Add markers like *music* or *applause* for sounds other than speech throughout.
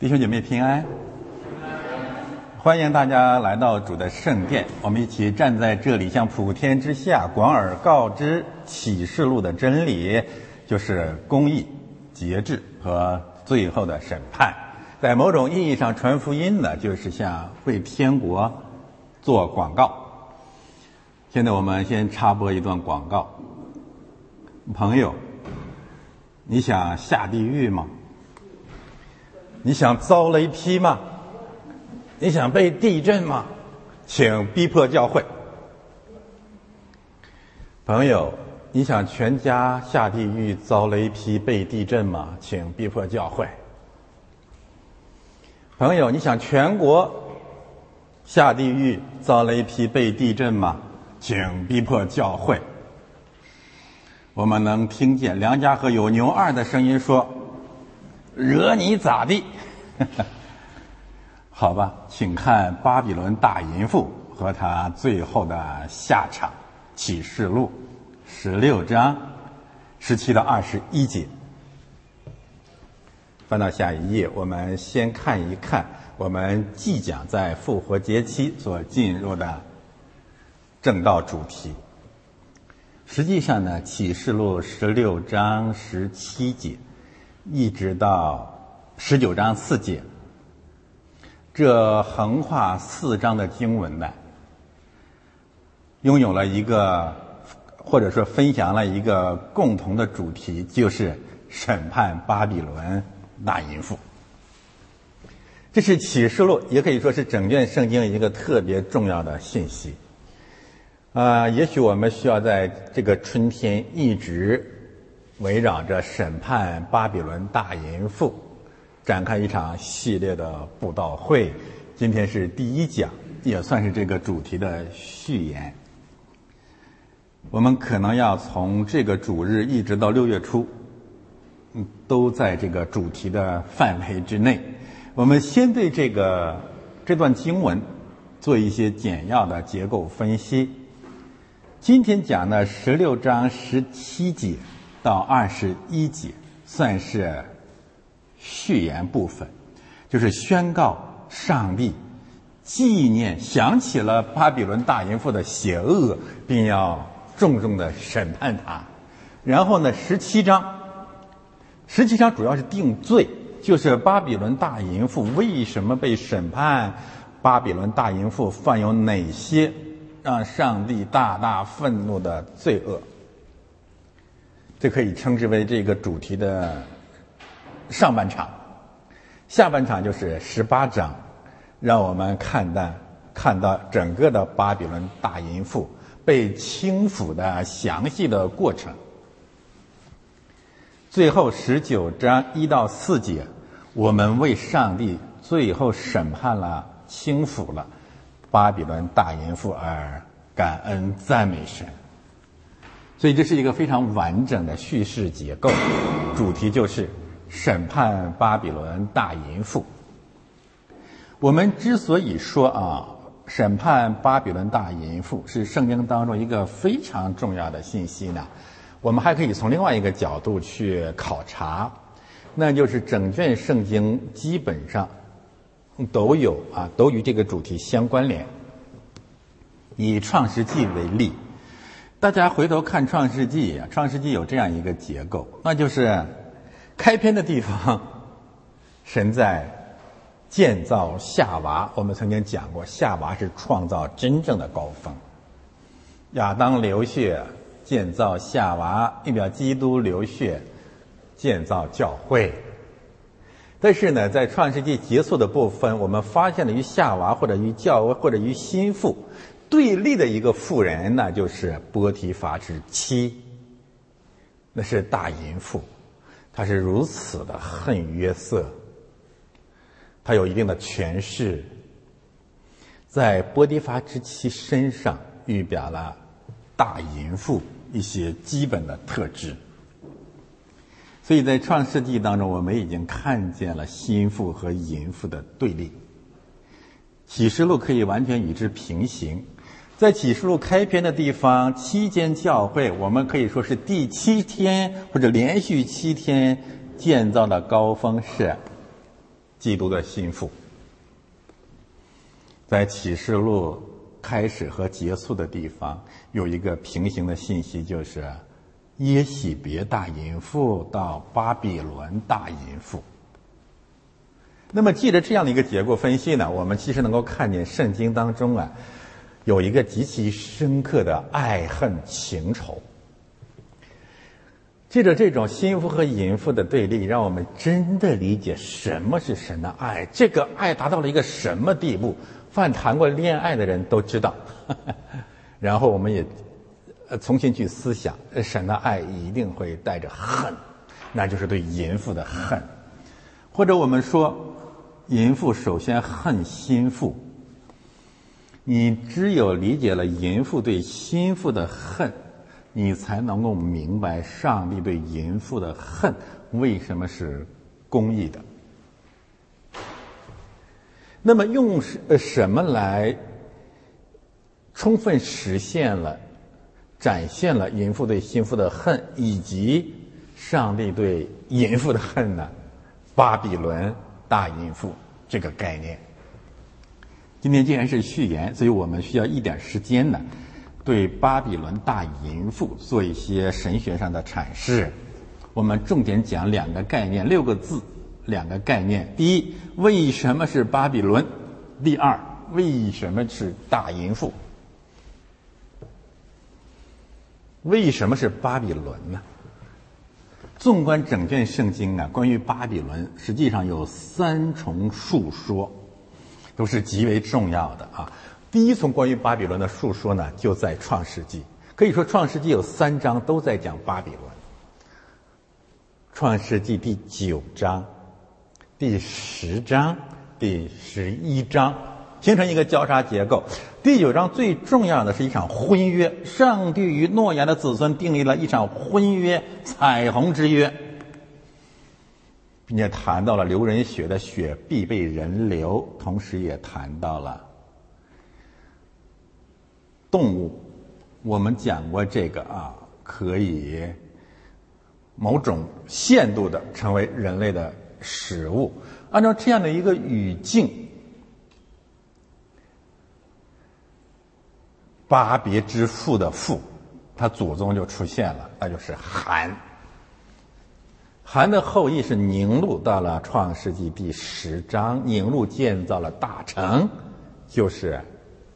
弟兄姐妹平安，欢迎大家来到主的圣殿。我们一起站在这里，向普天之下广而告之启示录的真理，就是公义、节制和最后的审判。在某种意义上，传福音呢，就是向为天国做广告。现在我们先插播一段广告。朋友，你想下地狱吗？你想遭雷劈吗？你想被地震吗？请逼迫教会。朋友，你想全家下地狱遭雷劈被地震吗？请逼迫教会。朋友，你想全国下地狱遭雷劈被地震吗？请逼迫教会。我们能听见梁家河有牛二的声音说。惹你咋地？*laughs* 好吧，请看巴比伦大淫妇和她最后的下场，《启示录》十六章十七到二十一节。翻到下一页，我们先看一看我们即将在复活节期所进入的正道主题。实际上呢，《启示录》十六章十七节。一直到十九章四节，这横跨四章的经文呢，拥有了一个或者说分享了一个共同的主题，就是审判巴比伦大淫妇。这是启示录，也可以说是整卷圣经一个特别重要的信息。啊，也许我们需要在这个春天一直。围绕着审判巴比伦大淫妇，展开一场系列的布道会。今天是第一讲，也算是这个主题的序言。我们可能要从这个主日一直到六月初，嗯，都在这个主题的范围之内。我们先对这个这段经文做一些简要的结构分析。今天讲的十六章十七节。到二十一节算是序言部分，就是宣告上帝纪念想起了巴比伦大淫妇的邪恶，并要重重的审判他。然后呢，十七章，十七章主要是定罪，就是巴比伦大淫妇为什么被审判，巴比伦大淫妇犯有哪些让上帝大大愤怒的罪恶。这可以称之为这个主题的上半场，下半场就是十八章，让我们看到看到整个的巴比伦大淫妇被轻抚的详细的过程。最后十九章一到四节，我们为上帝最后审判了、轻抚了巴比伦大淫妇而感恩赞美神。所以这是一个非常完整的叙事结构，主题就是审判巴比伦大淫妇。我们之所以说啊，审判巴比伦大淫妇是圣经当中一个非常重要的信息呢，我们还可以从另外一个角度去考察，那就是整卷圣经基本上都有啊，都与这个主题相关联。以创世纪为例。大家回头看《创世纪》，《创世纪》有这样一个结构，那就是开篇的地方，*laughs* 神在建造夏娃。我们曾经讲过，夏娃是创造真正的高峰。亚当流血建造夏娃，代表基督流血建造教会。但是呢，在《创世纪》结束的部分，我们发现了与夏娃或者与教或者与心腹。对立的一个妇人，那就是波提法之妻，那是大淫妇，她是如此的恨约瑟，她有一定的权势，在波提法之妻身上预表了大淫妇一些基本的特质，所以在创世纪当中，我们已经看见了心腹和淫妇的对立，启示录可以完全与之平行。在启示录开篇的地方，七间教会，我们可以说是第七天或者连续七天建造的高峰是基督的心腹。在启示录开始和结束的地方，有一个平行的信息，就是耶喜别大淫妇到巴比伦大淫妇。那么，记着这样的一个结构分析呢，我们其实能够看见圣经当中啊，有一个极其深刻的爱恨情仇。借着这种心腹和淫妇的对立，让我们真的理解什么是神的爱。这个爱达到了一个什么地步？凡谈过恋爱的人都知道。*laughs* 然后我们也呃重新去思想，神的爱一定会带着恨，那就是对淫妇的恨。或者我们说，淫妇首先恨心腹。你只有理解了淫妇对心腹的恨。你才能够明白上帝对淫妇的恨为什么是公义的。那么用什什么来充分实现了、展现了淫妇对心腹的恨，以及上帝对淫妇的恨呢？巴比伦大淫妇这个概念。今天既然是序言，所以我们需要一点时间呢。对巴比伦大淫妇做一些神学上的阐释，我们重点讲两个概念，六个字，两个概念。第一，为什么是巴比伦？第二，为什么是大淫妇？为什么是巴比伦呢？纵观整卷圣经啊，关于巴比伦，实际上有三重述说，都是极为重要的啊。第一从关于巴比伦的述说呢，就在创世纪。可以说，创世纪有三章都在讲巴比伦。创世纪第九章、第十章、第十一章形成一个交叉结构。第九章最重要的是一场婚约，上帝与诺亚的子孙订立了一场婚约——彩虹之约，并且谈到了流人血的血必被人流，同时也谈到了。动物，我们讲过这个啊，可以某种限度的成为人类的食物。按照这样的一个语境，巴别之父的父，他祖宗就出现了，那就是韩。韩的后裔是宁禄，到了创世纪第十章，宁禄建造了大城，就是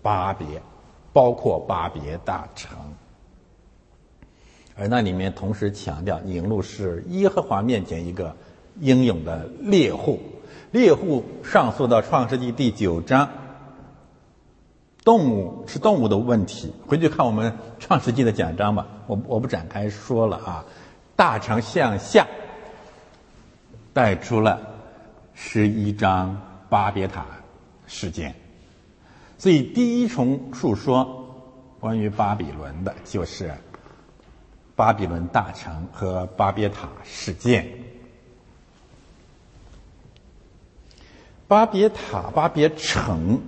巴别。包括巴别大城，而那里面同时强调，宁禄是耶和华面前一个英勇的猎户。猎户上溯到创世纪第九章，动物是动物的问题，回去看我们创世纪的讲章吧，我我不展开说了啊。大城向下带出了十一章巴别塔事件。所以，第一重述说关于巴比伦的，就是巴比伦大城和巴别塔事件。巴别塔、巴别城，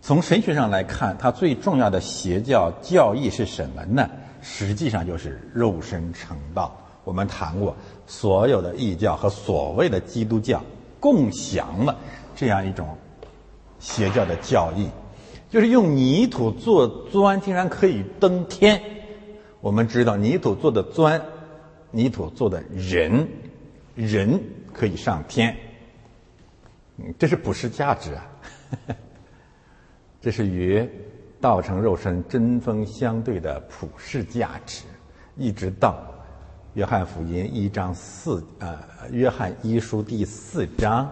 从神学上来看，它最重要的邪教教义是什么呢？实际上就是肉身成道。我们谈过，所有的异教和所谓的基督教共享了这样一种。邪教的教义，就是用泥土做砖，竟然可以登天。我们知道，泥土做的砖，泥土做的人，人可以上天。嗯这是普世价值啊！*laughs* 这是与道成肉身针锋相对的普世价值。一直到约翰福音一章四，呃，约翰一书第四章。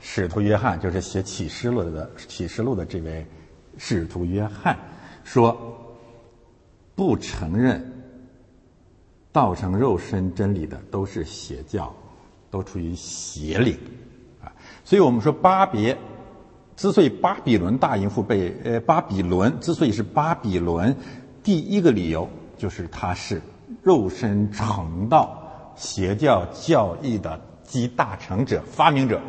使徒约翰就是写启示录的启示录的这位使徒约翰说，不承认道成肉身真理的都是邪教，都处于邪灵啊。所以我们说巴别之所以巴比伦大淫妇被呃巴比伦之所以是巴比伦，第一个理由就是他是肉身成道邪教教义的集大成者发明者。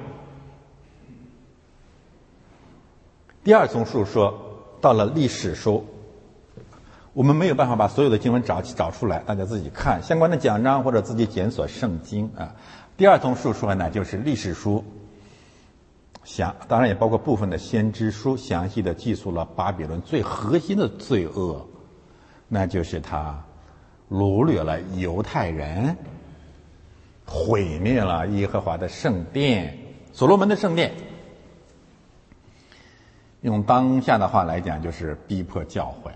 第二重述说，到了历史书，我们没有办法把所有的经文找找出来，大家自己看相关的讲章或者自己检索圣经啊。第二重述说呢，就是历史书详当然也包括部分的先知书，详细的记述了巴比伦最核心的罪恶，那就是他掳掠了犹太人，毁灭了耶和华的圣殿，所罗门的圣殿。用当下的话来讲，就是逼迫教会。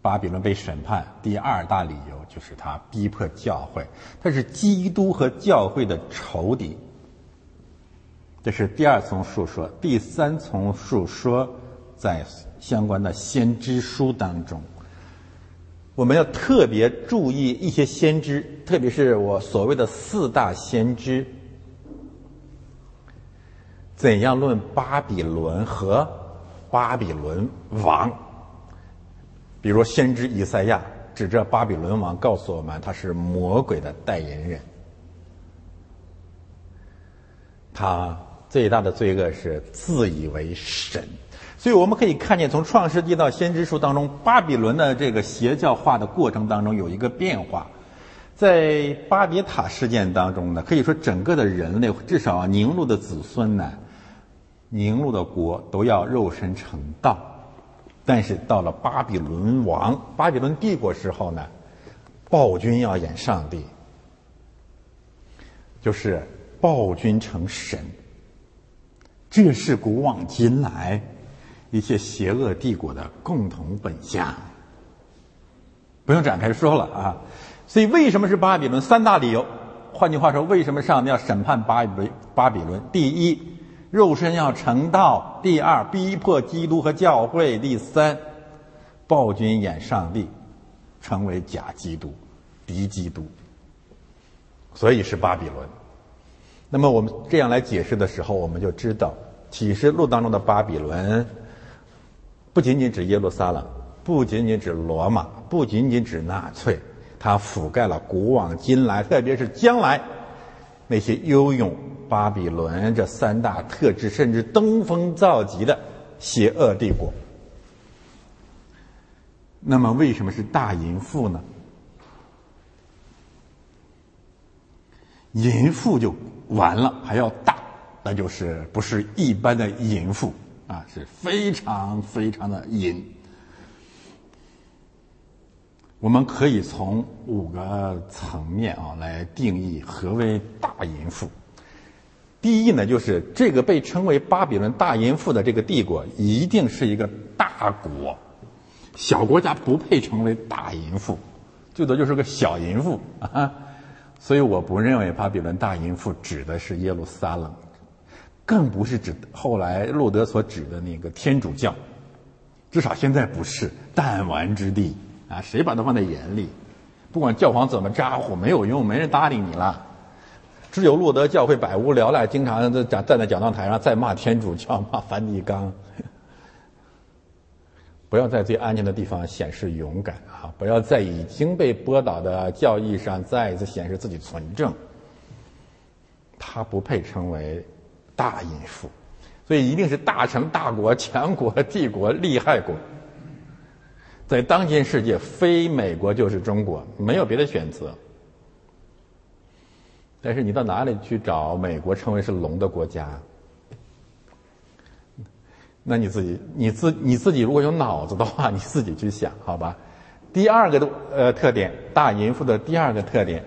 巴比伦被审判，第二大理由就是他逼迫教会，他是基督和教会的仇敌。这是第二重述说，第三重述说在相关的先知书当中，我们要特别注意一些先知，特别是我所谓的四大先知，怎样论巴比伦和巴比伦王。比如先知以赛亚指着巴比伦王告诉我们，他是魔鬼的代言人，他。最大的罪恶是自以为神，所以我们可以看见，从创世纪到先知书当中，巴比伦的这个邪教化的过程当中有一个变化。在巴别塔事件当中呢，可以说整个的人类，至少宁禄的子孙呢，宁禄的国都要肉身成道。但是到了巴比伦王、巴比伦帝国时候呢，暴君要演上帝，就是暴君成神。这是古往今来一些邪恶帝国的共同本相，不用展开说了啊。所以，为什么是巴比伦？三大理由。换句话说，为什么上帝要审判巴比巴比伦？第一，肉身要成道；第二，逼迫基督和教会；第三，暴君演上帝，成为假基督、敌基督。所以是巴比伦。那么我们这样来解释的时候，我们就知道启示录当中的巴比伦，不仅仅指耶路撒冷，不仅仅指罗马，不仅仅指纳粹，它覆盖了古往今来，特别是将来那些拥有巴比伦这三大特质，甚至登峰造极的邪恶帝国。那么，为什么是大淫妇呢？淫妇就。完了还要大，那就是不是一般的淫妇啊，是非常非常的淫。我们可以从五个层面啊来定义何为大淫妇。第一呢，就是这个被称为巴比伦大淫妇的这个帝国，一定是一个大国，小国家不配成为大淫妇，最多就是个小淫妇啊。*laughs* 所以我不认为巴比伦大淫妇指的是耶路撒冷，更不是指后来路德所指的那个天主教，至少现在不是弹丸之地啊！谁把它放在眼里？不管教皇怎么咋呼，没有用，没人搭理你了。只有路德教会百无聊赖，经常在站站在讲道台上再骂天主教，*laughs* 骂梵蒂冈。不要在最安全的地方显示勇敢啊！不要在已经被驳倒的教义上再一次显示自己纯正。他不配称为大淫妇，所以一定是大成大国、*laughs* 强国、帝国、厉害国。在当今世界，非美国就是中国，没有别的选择。但是你到哪里去找美国称为是龙的国家？那你自己，你自你自己如果有脑子的话，*laughs* 你自己去想，好吧？第二个的呃特点，大淫妇的第二个特点，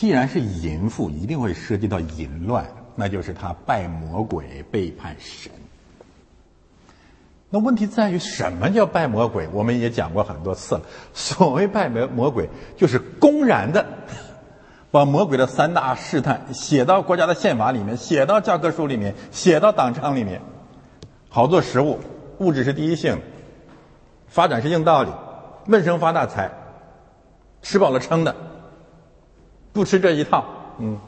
既然是淫妇，一定会涉及到淫乱，那就是他拜魔鬼、背叛神。那问题在于什么叫拜魔鬼？我们也讲过很多次了。所谓拜魔魔鬼，就是公然的。*laughs* 把魔鬼的三大试探写到国家的宪法里面，写到教科书里面，写到党章里面，好做食物，物质是第一性，发展是硬道理，闷声发大财，吃饱了撑的，不吃这一套，嗯。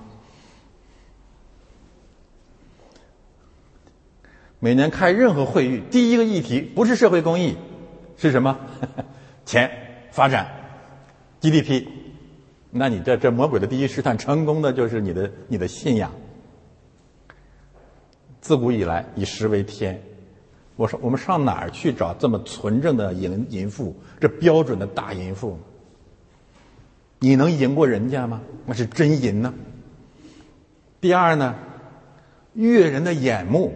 每年开任何会议，第一个议题不是社会公益，是什么？*laughs* 钱、发展、GDP。那你这这魔鬼的第一试探成功的就是你的你的信仰。自古以来以食为天，我说我们上哪儿去找这么纯正的淫淫妇？这标准的大淫妇，你能赢过人家吗？那是真赢呢。第二呢，悦人的眼目。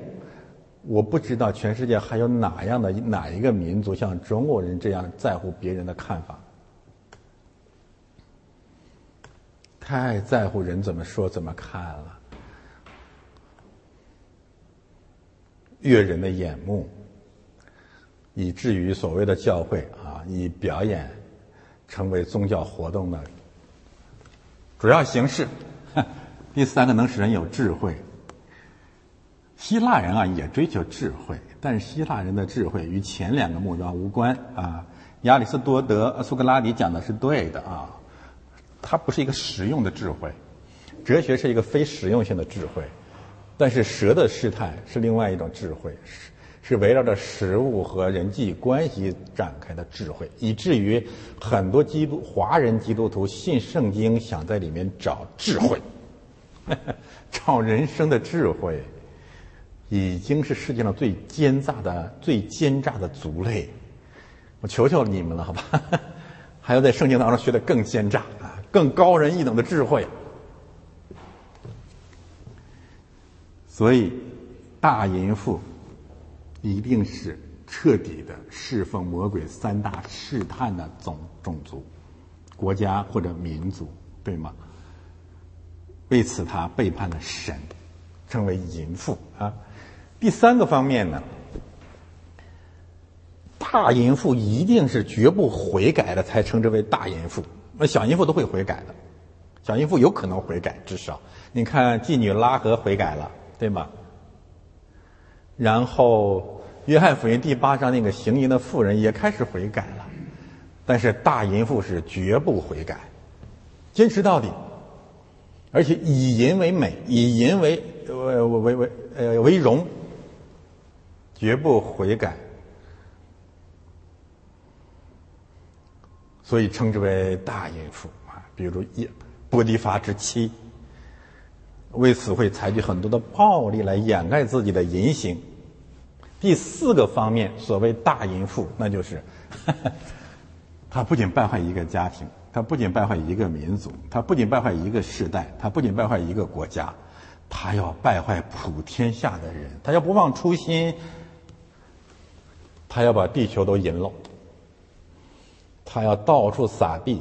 我不知道全世界还有哪样的哪一个民族像中国人这样在乎别人的看法，太在乎人怎么说怎么看了，悦人的眼目，以至于所谓的教会啊，以表演成为宗教活动的主要形式。*laughs* 第三个，能使人有智慧。希腊人啊也追求智慧，但是希腊人的智慧与前两个目标无关啊。亚里士多德、苏格拉底讲的是对的啊，它不是一个实用的智慧，哲学是一个非实用性的智慧，但是蛇的试探是另外一种智慧，是围绕着食物和人际关系展开的智慧，以至于很多基督华人基督徒信圣经，想在里面找智慧，*laughs* 找人生的智慧。已经是世界上最奸诈的、最奸诈的族类，我求求你们了，好吧？*laughs* 还要在圣经当中学的更奸诈啊，更高人一等的智慧。所以，大淫妇一定是彻底的侍奉魔鬼三大试探的种种族、国家或者民族，对吗？为此，他背叛了神，成为淫妇啊。第三个方面呢，大淫妇一定是绝不悔改的，才称之为大淫妇。那小淫妇都会悔改的，小淫妇有可能悔改，至少你看妓女拉合悔改了，对吗？然后约翰福音第八章那个行淫的妇人也开始悔改了，但是大淫妇是绝不悔改，坚持到底，而且以淫为美，以淫为为为为呃为荣。绝不悔改，所以称之为大淫妇啊。比如一波迪法之妻，为此会采取很多的暴力来掩盖自己的淫行。第四个方面，所谓大淫妇，那就是他不仅败坏一个家庭，他不仅败坏一个民族，他不仅败坏一个世代，他不仅败坏一个国家，他要败坏普天下的人，他要不忘初心。他要把地球都淫了，他要到处撒币，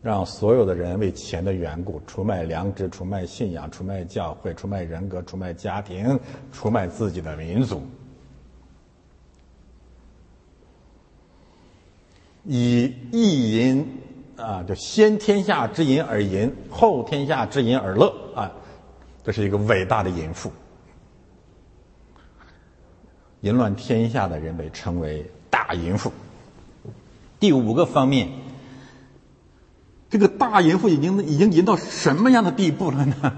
让所有的人为钱的缘故出卖良知、出卖信仰、出卖教会、出卖人格、出卖家庭、出卖自己的民族，以意淫啊，就先天下之淫而淫，后天下之淫而乐啊，这是一个伟大的淫妇。淫乱天下的人被称为大淫妇。第五个方面，这个大淫妇已经已经淫到什么样的地步了呢？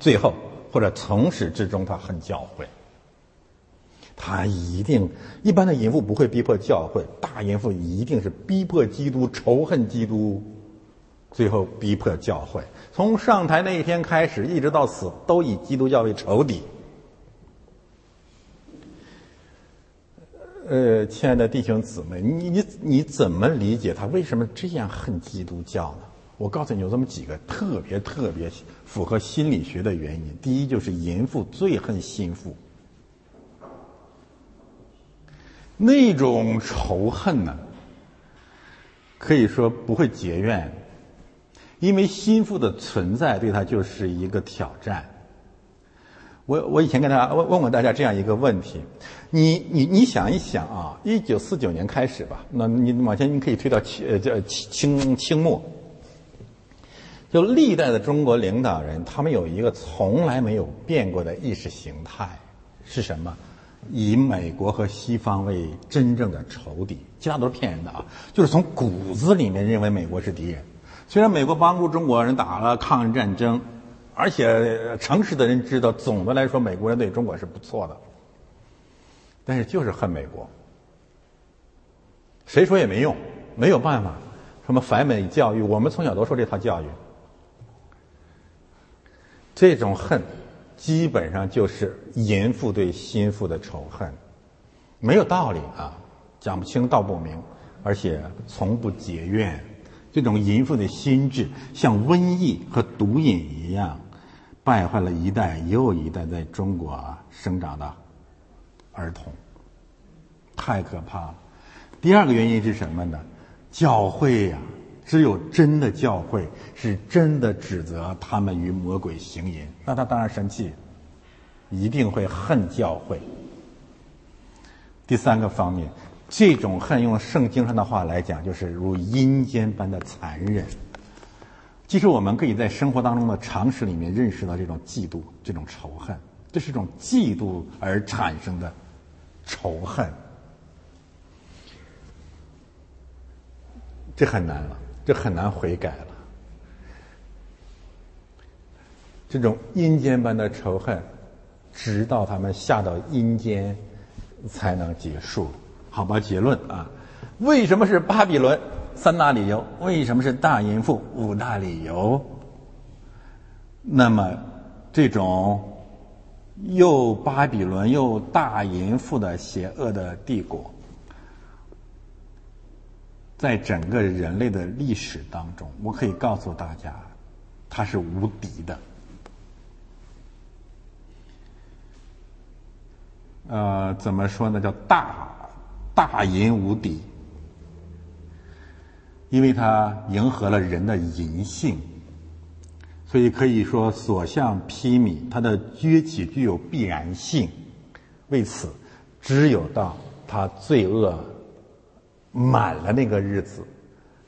最后或者从始至终，他恨教会。他一定一般的淫妇不会逼迫教会，大淫妇一定是逼迫基督，仇恨基督，最后逼迫教会。从上台那一天开始，一直到死，都以基督教为仇敌。呃，亲爱的弟兄姊妹，你你你怎么理解他为什么这样恨基督教呢？我告诉你，有这么几个特别特别符合心理学的原因。第一，就是淫妇最恨心腹，那种仇恨呢，可以说不会结怨，因为心腹的存在对他就是一个挑战。我我以前跟大家问问过大家这样一个问题，你你你想一想啊，一九四九年开始吧，那你往前你可以推到清呃叫清清末，就历代的中国领导人，他们有一个从来没有变过的意识形态是什么？以美国和西方为真正的仇敌，其他都是骗人的啊！就是从骨子里面认为美国是敌人，虽然美国帮助中国人打了抗日战争。而且诚实的人知道，总的来说，美国人对中国是不错的，但是就是恨美国。谁说也没用，没有办法。什么反美教育，我们从小都受这套教育。这种恨，基本上就是淫妇对心腹的仇恨，没有道理啊，讲不清道不明，而且从不结怨。这种淫妇的心智，像瘟疫和毒瘾一样。败坏了一代又一代在中国生长的儿童，太可怕了。第二个原因是什么呢？教会呀，只有真的教会是真的指责他们与魔鬼行淫，那他当然生气，一定会恨教会。第三个方面，这种恨用圣经上的话来讲，就是如阴间般的残忍。其实我们可以在生活当中的常识里面认识到这种嫉妒、这种仇恨，这是种嫉妒而产生的仇恨。这很难了，这很难悔改了。这种阴间般的仇恨，直到他们下到阴间。才能结束，好吧？结论啊，为什么是巴比伦？三大理由。为什么是大淫妇？五大理由。那么，这种又巴比伦又大淫妇的邪恶的帝国，在整个人类的历史当中，我可以告诉大家，它是无敌的。呃，怎么说呢？叫大大淫无敌，因为它迎合了人的淫性，所以可以说所向披靡。它的崛起具有必然性，为此，只有到他罪恶满了那个日子，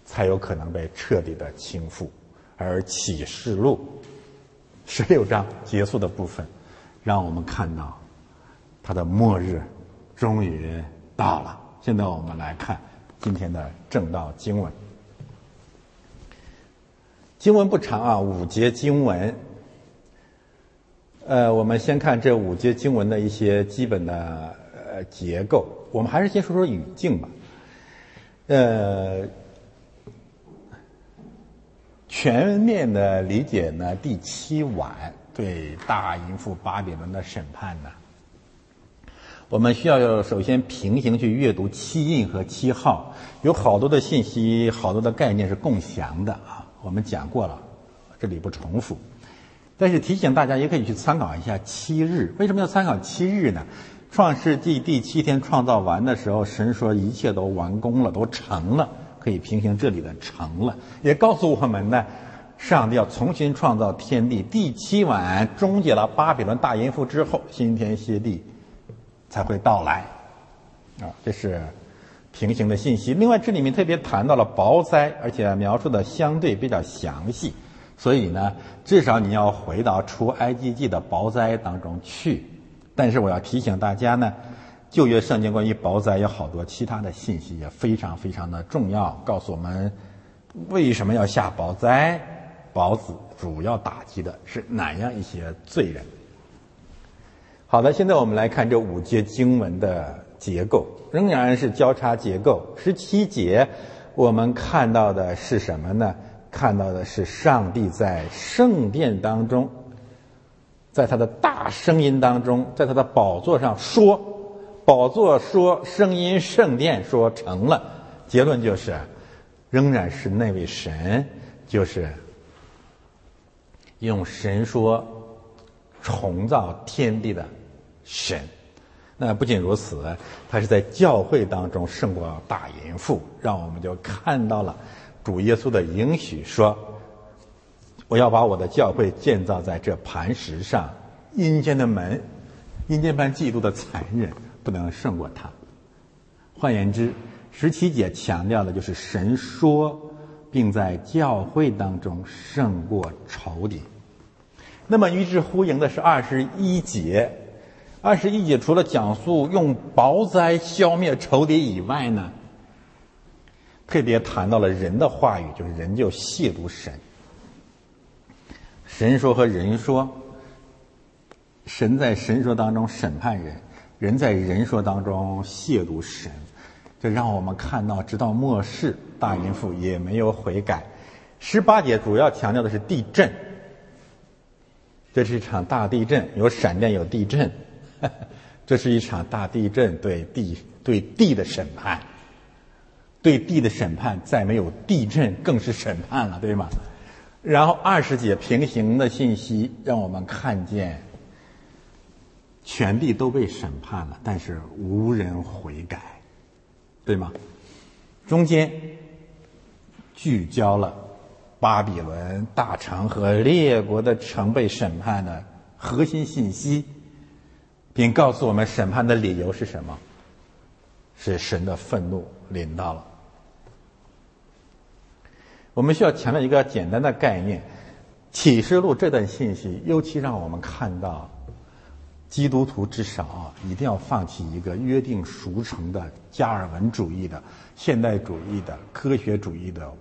才有可能被彻底的倾覆。而启示录十六章结束的部分，让我们看到。它的末日终于到了。现在我们来看今天的正道经文。经文不长啊，五节经文。呃，我们先看这五节经文的一些基本的呃结构。我们还是先说说语境吧。呃，全面的理解呢，第七晚对大淫妇巴比伦的审判呢。我们需要首先平行去阅读七印和七号，有好多的信息，好多的概念是共享的啊。我们讲过了，这里不重复。但是提醒大家，也可以去参考一下七日。为什么要参考七日呢？创世纪第七天创造完的时候，神说一切都完工了，都成了，可以平行这里的成了，也告诉我们呢，上帝要重新创造天地。第七晚终结了巴比伦大淫妇之后，新天新地。才会到来，啊，这是平行的信息。另外，这里面特别谈到了雹灾，而且描述的相对比较详细，所以呢，至少你要回到出埃及记的雹灾当中去。但是我要提醒大家呢，旧约圣经关于雹灾有好多其他的信息也非常非常的重要，告诉我们为什么要下雹灾，雹子主要打击的是哪样一些罪人。好的，现在我们来看这五节经文的结构，仍然是交叉结构。十七节，我们看到的是什么呢？看到的是上帝在圣殿当中，在他的大声音当中，在他的宝座上说，宝座说，声音圣殿说成了。结论就是，仍然是那位神，就是用神说重造天地的。神，那不仅如此，他是在教会当中胜过大淫妇，让我们就看到了主耶稣的允许说：“我要把我的教会建造在这磐石上，阴间的门，阴间般嫉妒的残忍不能胜过他。”换言之，十七节强调的就是神说，并在教会当中胜过仇敌。那么与之呼应的是二十一节。二十一节除了讲述用雹灾消灭仇敌以外呢，特别谈到了人的话语，就是人就亵渎神。神说和人说，神在神说当中审判人，人在人说当中亵渎神，这让我们看到，直到末世，大淫妇也没有悔改。十八节主要强调的是地震，这是一场大地震，有闪电，有地震。*laughs* 这是一场大地震，对地对地的审判，对地的审判，再没有地震更是审判了，对吗？然后二十节平行的信息让我们看见，全地都被审判了，但是无人悔改，对吗？中间聚焦了巴比伦大城和列国的城被审判的核心信息，并告诉我们审判的理由是什么？是神的愤怒临到了。我们需要强调一个简单的概念：启示录这段信息，尤其让我们看到，基督徒至少啊，一定要放弃一个约定俗成的加尔文主义的、现代主义的、科学主义的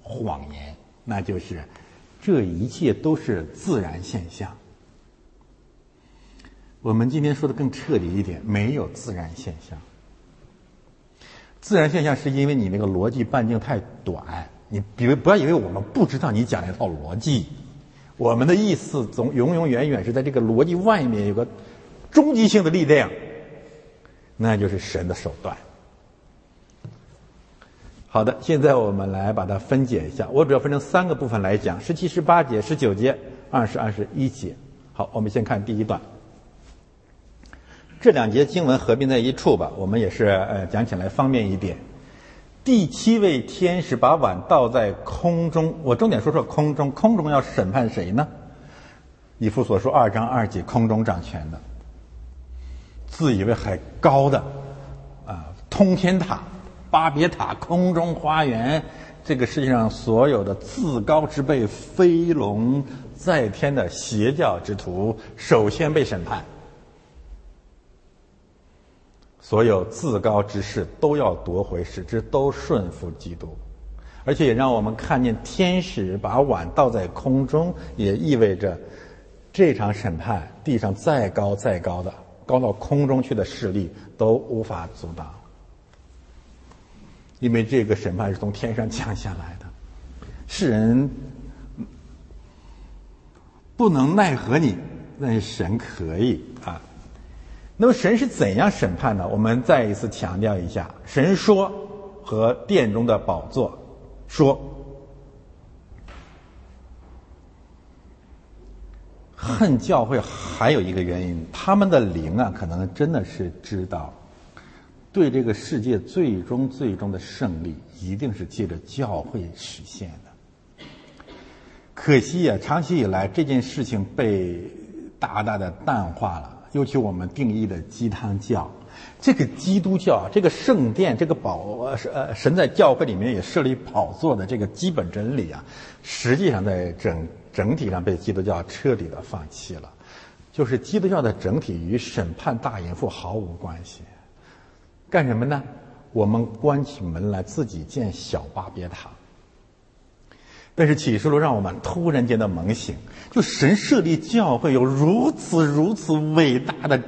谎言，那就是这一切都是自然现象。我们今天说的更彻底一点，没有自然现象。自然现象是因为你那个逻辑半径太短，你别不要以为我们不知道你讲那套逻辑，我们的意思总永永远远是在这个逻辑外面有个终极性的力量，那就是神的手段。好的，现在我们来把它分解一下，我主要分成三个部分来讲：十七、十八节、十九节、二十二、十一节。好，我们先看第一段。这两节经文合并在一处吧，我们也是呃讲起来方便一点。第七位天使把碗倒在空中，我重点说说空中，空中要审判谁呢？以父所说二章二节，空中掌权的，自以为很高的啊，通天塔、巴别塔、空中花园，这个世界上所有的自高之辈、飞龙在天的邪教之徒，首先被审判。所有自高之士都要夺回，使之都顺服基督，而且也让我们看见天使把碗倒在空中，也意味着这场审判，地上再高再高的、高到空中去的势力都无法阻挡，因为这个审判是从天上降下来的，世人不能奈何你，但神可以。那么神是怎样审判的？我们再一次强调一下：神说和殿中的宝座说，恨教会还有一个原因，他们的灵啊，可能真的是知道，对这个世界最终最终的胜利，一定是借着教会实现的。可惜呀，长期以来这件事情被大大的淡化了。尤其我们定义的鸡汤教，这个基督教，这个圣殿，这个宝呃神在教会里面也设立宝座的这个基本真理啊，实际上在整整体上被基督教彻底的放弃了。就是基督教的整体与审判大淫妇毫无关系。干什么呢？我们关起门来自己建小巴别塔。但是启示录让我们突然间的猛醒，就神设立教会有如此如此伟大的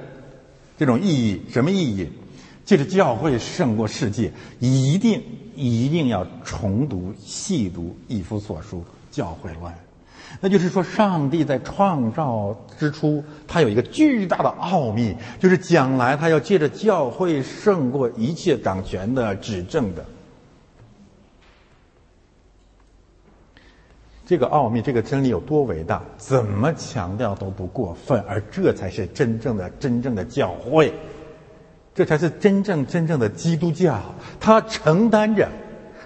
这种意义，什么意义？借着教会胜过世界，一定一定要重读细读以弗所书教会论。那就是说，上帝在创造之初，他有一个巨大的奥秘，就是将来他要借着教会胜过一切掌权的、执政的。这个奥秘，这个真理有多伟大，怎么强调都不过分，而这才是真正的、真正的教会，这才是真正、真正的基督教。他承担着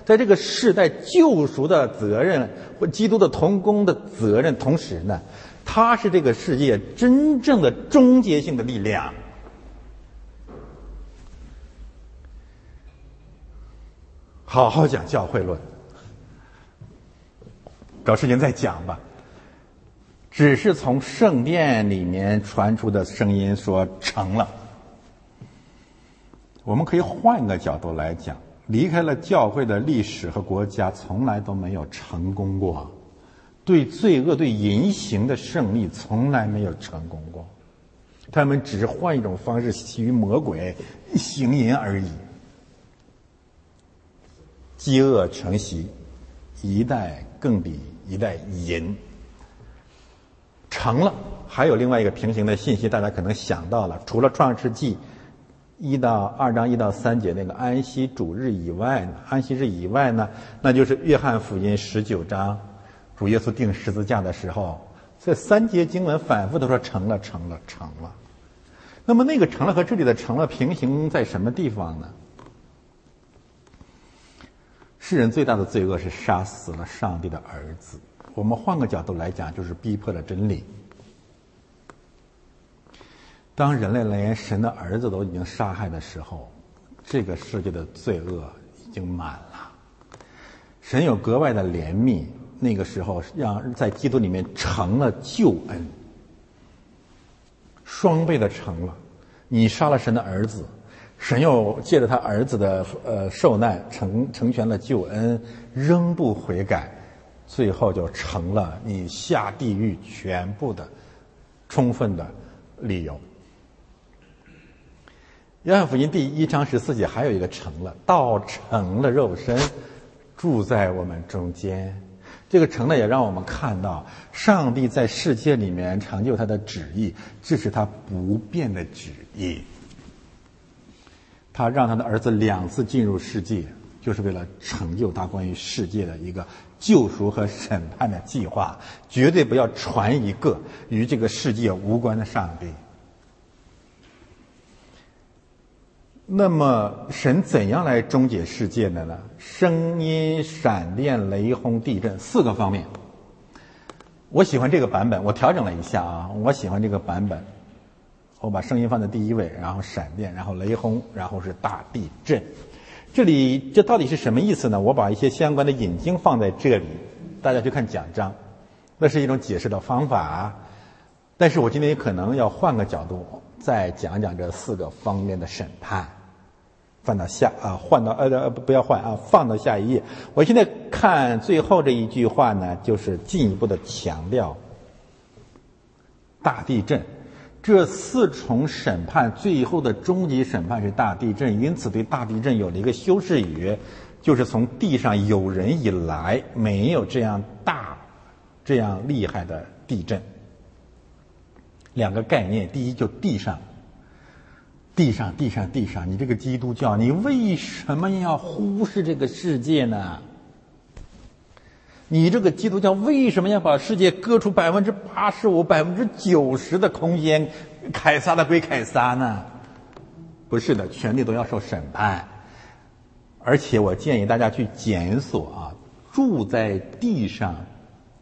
在这个世代救赎的责任，或基督的同工的责任，同时呢，他是这个世界真正的终结性的力量。好好讲教会论。找时间再讲吧。只是从圣殿里面传出的声音说成了。我们可以换个角度来讲，离开了教会的历史和国家，从来都没有成功过。对罪恶、对淫行的胜利，从来没有成功过。他们只是换一种方式，起于魔鬼行淫而已。饥饿成习，一代更比。一代银成了，还有另外一个平行的信息，大家可能想到了。除了创世纪一到二章一到三节那个安息主日以外呢，安息日以外呢，那就是约翰福音十九章主耶稣钉十字架的时候，这三节经文反复都说成了，成了，成了。那么那个成了和这里的成了平行在什么地方呢？世人最大的罪恶是杀死了上帝的儿子。我们换个角度来讲，就是逼迫了真理。当人类连神的儿子都已经杀害的时候，这个世界的罪恶已经满了。神有格外的怜悯，那个时候让在基督里面成了救恩，双倍的成了。你杀了神的儿子。神又借着他儿子的呃受难成成全了救恩，仍不悔改，最后就成了你下地狱全部的充分的理由。约翰福音第一章十四节还有一个成了，道成了肉身，住在我们中间。这个成了也让我们看到，上帝在世界里面成就他的旨意，这是他不变的旨意。他让他的儿子两次进入世界，就是为了成就他关于世界的一个救赎和审判的计划。绝对不要传一个与这个世界无关的上帝。那么，神怎样来终结世界的呢？声音、闪电、雷轰、地震四个方面。我喜欢这个版本，我调整了一下啊，我喜欢这个版本。我把声音放在第一位，然后闪电，然后雷轰，然后是大地震。这里这到底是什么意思呢？我把一些相关的引经放在这里，大家去看讲章，那是一种解释的方法。但是我今天可能要换个角度，再讲讲这四个方面的审判。放到下啊，换到呃呃不不要换啊，放到下一页。我现在看最后这一句话呢，就是进一步的强调大地震。这四重审判最后的终极审判是大地震，因此对大地震有了一个修饰语，就是从地上有人以来没有这样大、这样厉害的地震。两个概念，第一就地上，地上，地上，地上，你这个基督教，你为什么要忽视这个世界呢？你这个基督教为什么要把世界割出百分之八十五、百分之九十的空间？凯撒的归凯撒呢？不是的，权力都要受审判。而且我建议大家去检索啊，住在地上、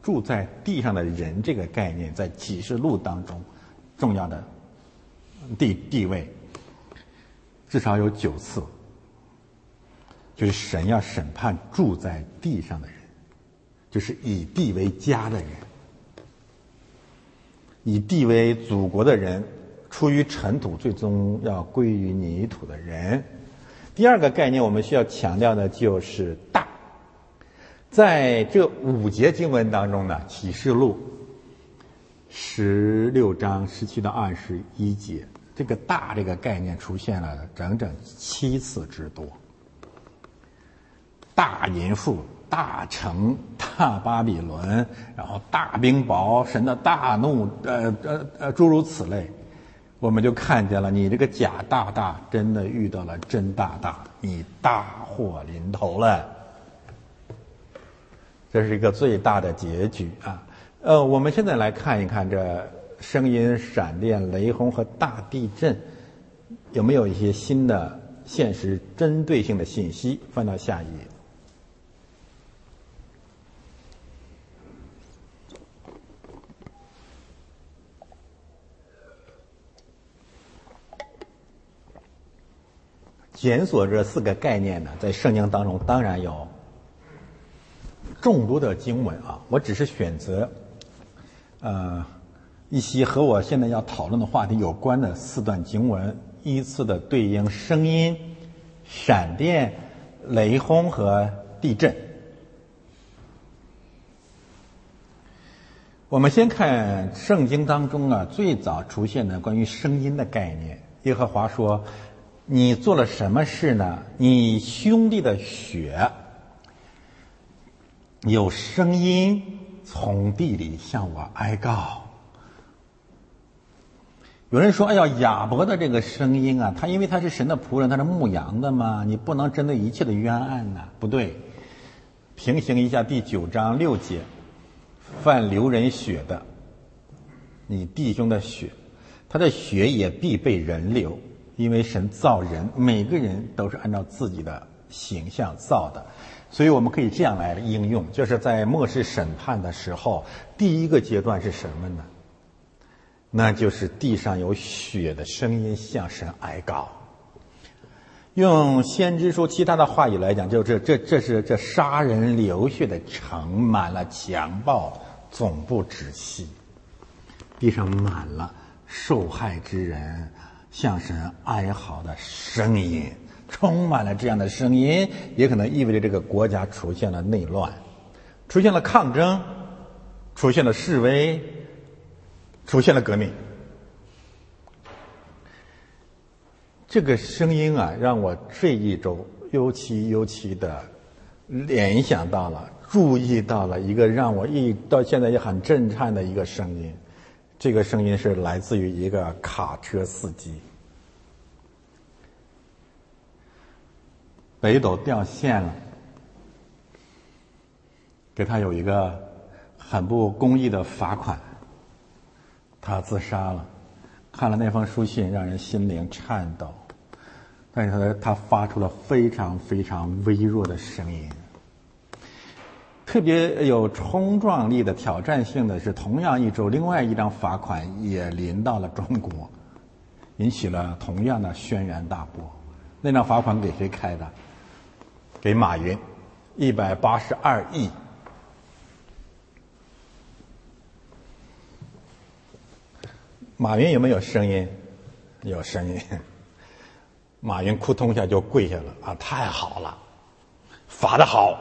住在地上的人这个概念，在启示录当中重要的地地位，至少有九次，就是神要审判住在地上的人。就是以地为家的人，以地为祖国的人，出于尘土，最终要归于泥土的人。第二个概念，我们需要强调的就是大。在这五节经文当中呢，《启示录》十六章十七到二十一节，这个“大”这个概念出现了整整七次之多。大淫妇。大城、大巴比伦，然后大冰雹，神的大怒，呃呃呃，诸如此类，我们就看见了，你这个假大大真的遇到了真大大，你大祸临头了。这是一个最大的结局啊！呃，我们现在来看一看这声音、闪电、雷轰和大地震，有没有一些新的现实针对性的信息？翻到下一页。检索这四个概念呢，在圣经当中当然有众多的经文啊，我只是选择呃一些和我现在要讨论的话题有关的四段经文，依次的对应声音、闪电、雷轰和地震。我们先看圣经当中啊最早出现的关于声音的概念，耶和华说。你做了什么事呢？你兄弟的血有声音从地里向我哀告。有人说：“哎呀，亚伯的这个声音啊，他因为他是神的仆人，他是牧羊的嘛，你不能针对一切的冤案呐。”不对，平行一下第九章六节，犯流人血的，你弟兄的血，他的血也必被人流，因为神造人，每个人都是按照自己的形象造的，所以我们可以这样来应用，就是在末世审判的时候，第一个阶段是什么呢？那就是地上有血的声音向神哀告。用先知书其他的话语来讲，就这这这是这杀人流血的城满了强暴，总不止息。地上满了受害之人向神哀嚎的声音，充满了这样的声音，也可能意味着这个国家出现了内乱，出现了抗争，出现了示威，出现了革命。这个声音啊，让我这一周尤其尤其的联想到了、注意到了一个让我一到现在也很震撼的一个声音。这个声音是来自于一个卡车司机。北斗掉线了，给他有一个很不公义的罚款，他自杀了。看了那封书信，让人心灵颤抖。但是他发出了非常非常微弱的声音。特别有冲撞力的挑战性的是，同样一周，另外一张罚款也临到了中国，引起了同样的轩然大波。那张罚款给谁开的？给马云，一百八十二亿。马云有没有声音？有声音。马云扑通一下就跪下了啊！太好了，罚的好，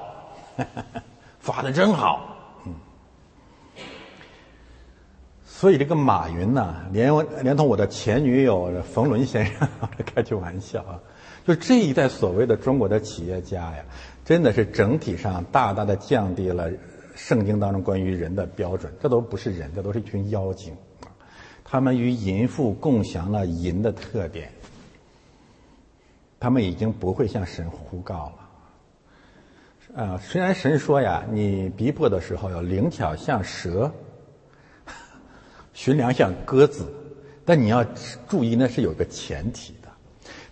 罚的真好，嗯。所以这个马云呢，连连同我的前女友冯仑先生，开句玩笑啊，*laughs* 就这一代所谓的中国的企业家呀，真的是整体上大大的降低了圣经当中关于人的标准，这都不是人，这都是一群妖精，他们与淫妇共享了淫的特点。他们已经不会向神呼告了。啊，虽然神说呀，你逼迫的时候要灵巧像蛇，*laughs* 寻良像鸽子，但你要注意，那是有个前提的，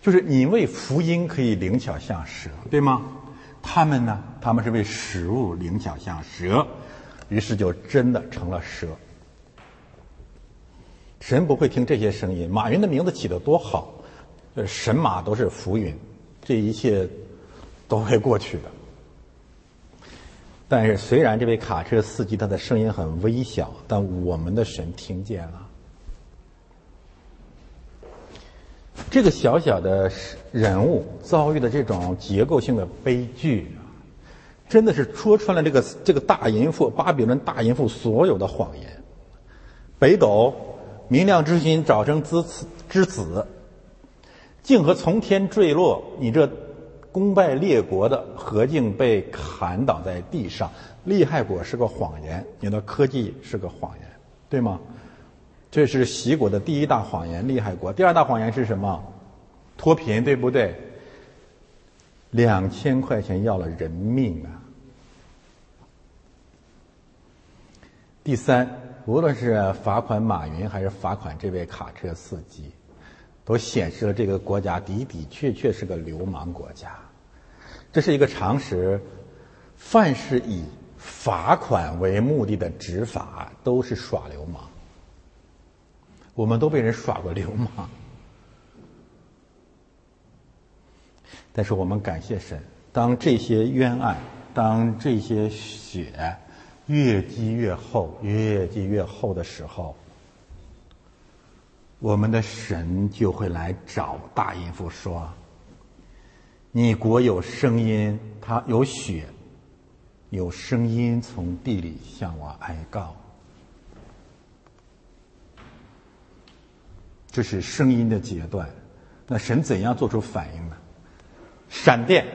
就是你为福音可以灵巧像蛇，对吗？他们呢，他们是为食物灵巧像蛇，于是就真的成了蛇。神不会听这些声音。马云的名字起得多好。这神马都是浮云，这一切都会过去的。但是，虽然这位卡车司机他的声音很微小，但我们的神听见了。这个小小的人物遭遇的这种结构性的悲剧，真的是戳穿了这个这个大淫妇巴比伦大淫妇所有的谎言。北斗明亮之心，早生之子之子。竟和从天坠落，你这功败列国的何竟被砍倒在地上？利害国是个谎言，你的科技是个谎言，对吗？这是习国的第一大谎言，利害国。第二大谎言是什么？脱贫，对不对？两千块钱要了人命啊！第三，无论是罚款马云，还是罚款这位卡车司机。都显示了这个国家的的确确是个流氓国家，这是一个常识。凡是以罚款为目的的执法，都是耍流氓。我们都被人耍过流氓，但是我们感谢神，当这些冤案，当这些血越积越厚、越积越厚的时候。我们的神就会来找大淫妇说：“你国有声音，他有血，有声音从地里向我哀告。”这是声音的阶段。那神怎样做出反应呢？闪电，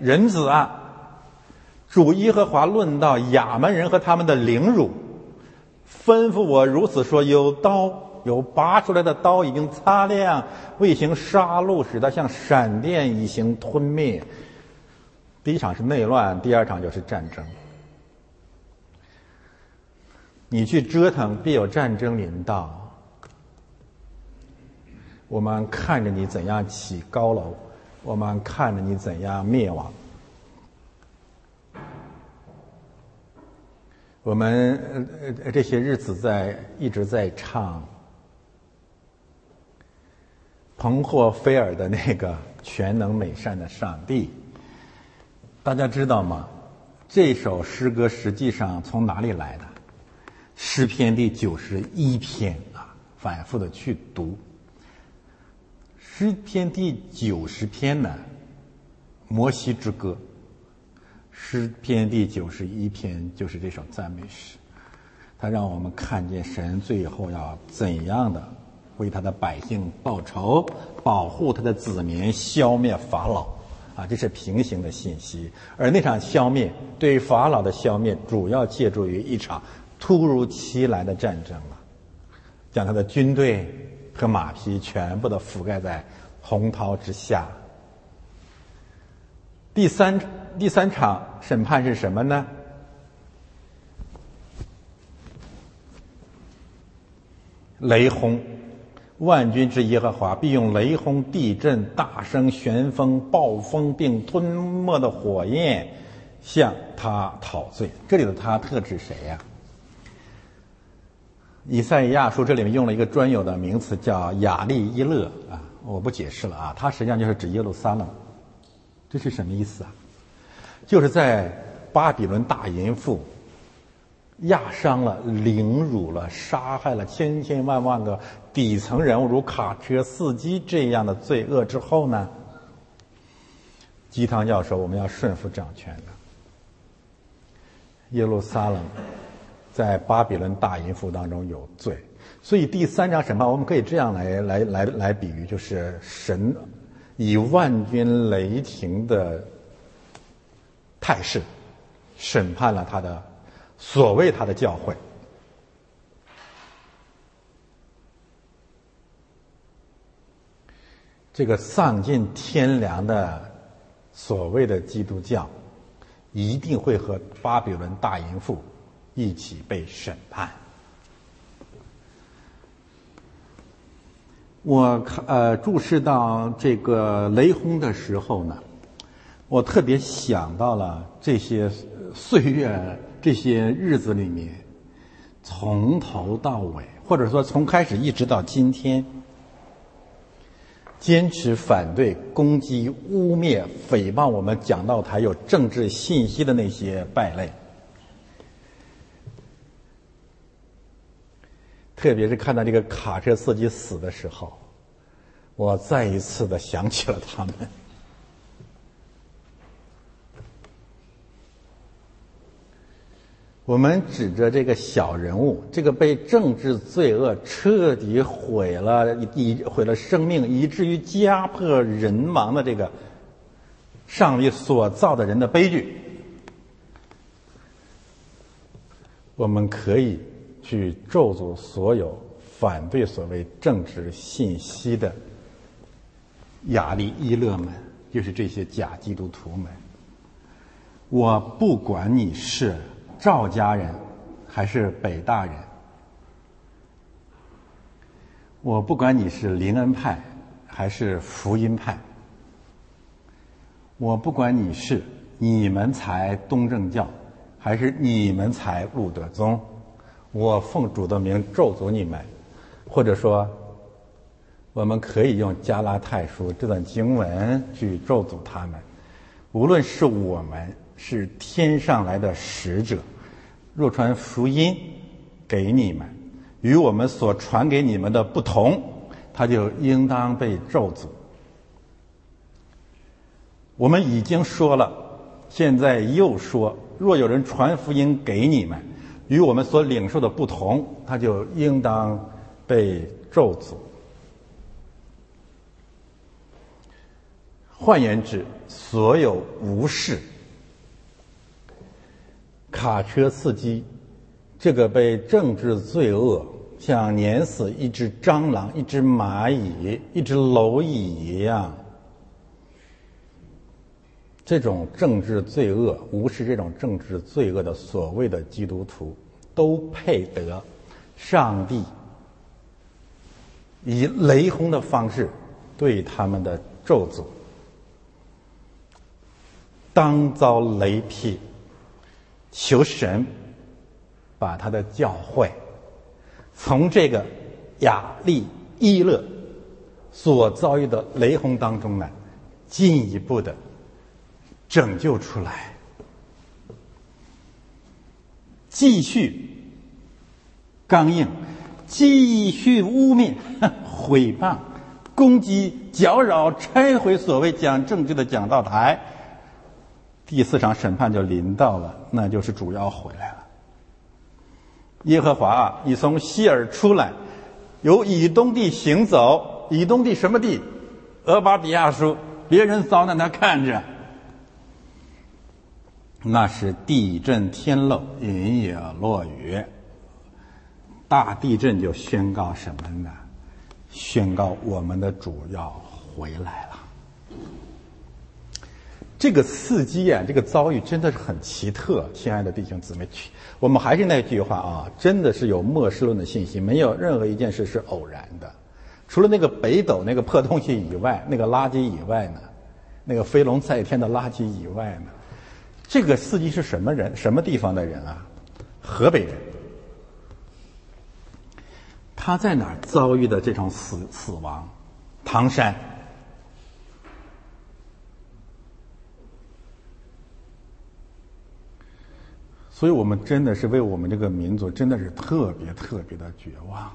人子啊！主耶和华论到亚门人和他们的凌辱，吩咐我如此说：有刀。有拔出来的刀已经擦亮，未行杀戮，使它像闪电一行吞灭。第一场是内乱，第二场就是战争。你去折腾，必有战争临到。我们看着你怎样起高楼，我们看着你怎样灭亡。我们呃这些日子在一直在唱彭霍菲尔的那个全能美善的上帝。大家知道吗？这首诗歌实际上从哪里来的？诗篇第九十一篇啊，反复的去读。诗篇第九十篇呢，摩西之歌。诗篇第九十一篇就是这首赞美诗，它让我们看见神最后要怎样的为他的百姓报仇，保护他的子民，消灭法老。啊，这是平行的信息，而那场消灭对法老的消灭，主要借助于一场突如其来的战争啊，将他的军队和马匹全部都覆盖在洪涛之下。第三第三场审判是什么呢？雷轰。万军之耶和华必用雷轰、地震、大声旋风、暴风，并吞没的火焰向他讨罪。这里的他特指谁呀？以赛亚书这里面用了一个专有的名词，叫亚利伊勒啊，我不解释了啊，它实际上就是指耶路撒冷。这是什么意思啊？就是在巴比伦大淫妇。压伤了、凌辱了、杀害了千千万万个底层人物，如卡车司机这样的罪恶之后呢？鸡汤教授，我们要顺服掌权的。耶路撒冷在巴比伦大淫妇当中有罪，所以第三章审判，我们可以这样来来来来比喻，就是神以万军雷霆的态势审判了他的。所谓他的教诲，这个丧尽天良的所谓的基督教，一定会和巴比伦大淫妇一起被审判。我看呃注视到这个雷轰的时候呢，我特别想到了这些岁月。这些日子里面，从头到尾，或者说从开始一直到今天，坚持反对、攻击、污蔑、诽谤我们讲道台有政治信息的那些败类，特别是看到这个卡车司机死的时候，我再一次的想起了他们。我们指着这个小人物，这个被政治罪恶彻底毁了，以毁了生命，以至于家破人亡的这个上帝所造的人的悲剧，我们可以去咒诅所有反对所谓政治信息的亚利伊勒们，就是这些假基督徒们。我不管你是。赵家人还是北大人，我不管你是林恩派还是福音派，我不管你是你们才东正教还是你们才路德宗，我奉主的名咒诅你们，或者说，我们可以用加拉太书这段经文去咒诅他们，无论是我们是天上来的使者。若传福音给你们，与我们所传给你们的不同，他就应当被咒诅。我们已经说了，现在又说：若有人传福音给你们，与我们所领受的不同，他就应当被咒诅。换言之，所有无视。卡车司机，这个被政治罪恶像碾死一只蟑螂、一只蚂蚁、一只蝼蚁一样，这种政治罪恶，无视这种政治罪恶的所谓的基督徒，都配得上帝以雷轰的方式对他们的咒诅，当遭雷劈。求神把他的教会从这个雅利伊勒所遭遇的雷轰当中呢，进一步的拯救出来。继续刚硬，继续污蔑、*laughs* 毁谤、攻击、搅扰、拆毁所谓讲政治的讲道台。第四场审判就临到了，那就是主要回来了。耶和华啊，你从希尔出来，由以东地行走。以东地什么地？俄巴底亚书，别人遭难他看着。那是地震天漏，云也落雨。大地震就宣告什么呢？宣告我们的主要回来了。这个司机啊，这个遭遇真的是很奇特，亲爱的弟兄姊妹，我们还是那句话啊，真的是有末世论的信息，没有任何一件事是偶然的，除了那个北斗那个破东西以外，那个垃圾以外呢，那个飞龙在天的垃圾以外呢。这个司机是什么人？什么地方的人啊？河北人。他在哪儿遭遇的这种死死亡？唐山。所以我们真的是为我们这个民族，真的是特别特别的绝望。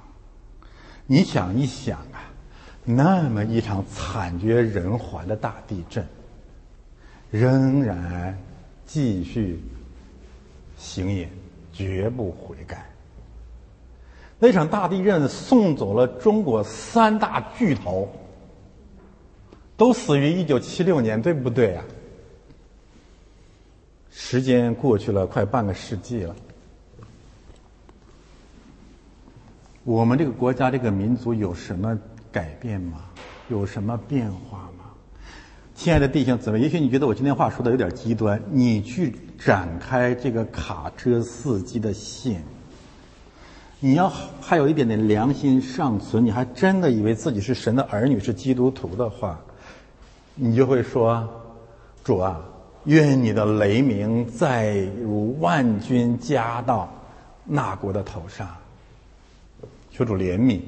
你想一想啊，那么一场惨绝人寰的大地震，仍然。继续行淫，绝不悔改。那场大地震送走了中国三大巨头，都死于一九七六年，对不对啊？时间过去了快半个世纪了，我们这个国家、这个民族有什么改变吗？有什么变化吗？亲爱的弟兄姊妹，也许你觉得我今天话说的有点极端，你去展开这个卡车司机的信，你要还有一点点良心尚存，你还真的以为自己是神的儿女，是基督徒的话，你就会说：“主啊，愿你的雷鸣再如万军加到那国的头上。”求主怜悯，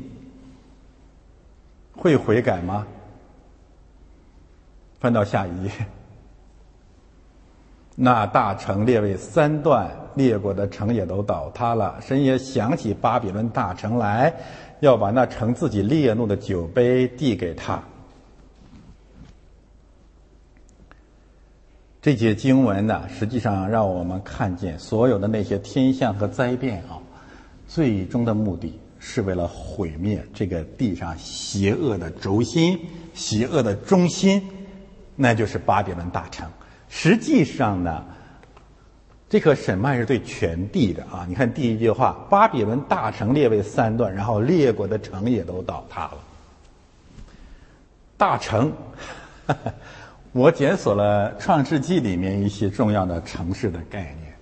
会悔改吗？翻到下一页，*laughs* 那大城列为三段，列国的城也都倒塌了。神也想起巴比伦大城来，要把那城自己烈怒的酒杯递给他。这节经文呢，实际上让我们看见所有的那些天象和灾变啊，最终的目的是为了毁灭这个地上邪恶的轴心、邪恶的中心。那就是巴比伦大城。实际上呢，这个审判是对全地的啊。你看第一句话，巴比伦大城列为三段，然后列国的城也都倒塌了。大城，我检索了《创世纪》里面一些重要的城市的概念，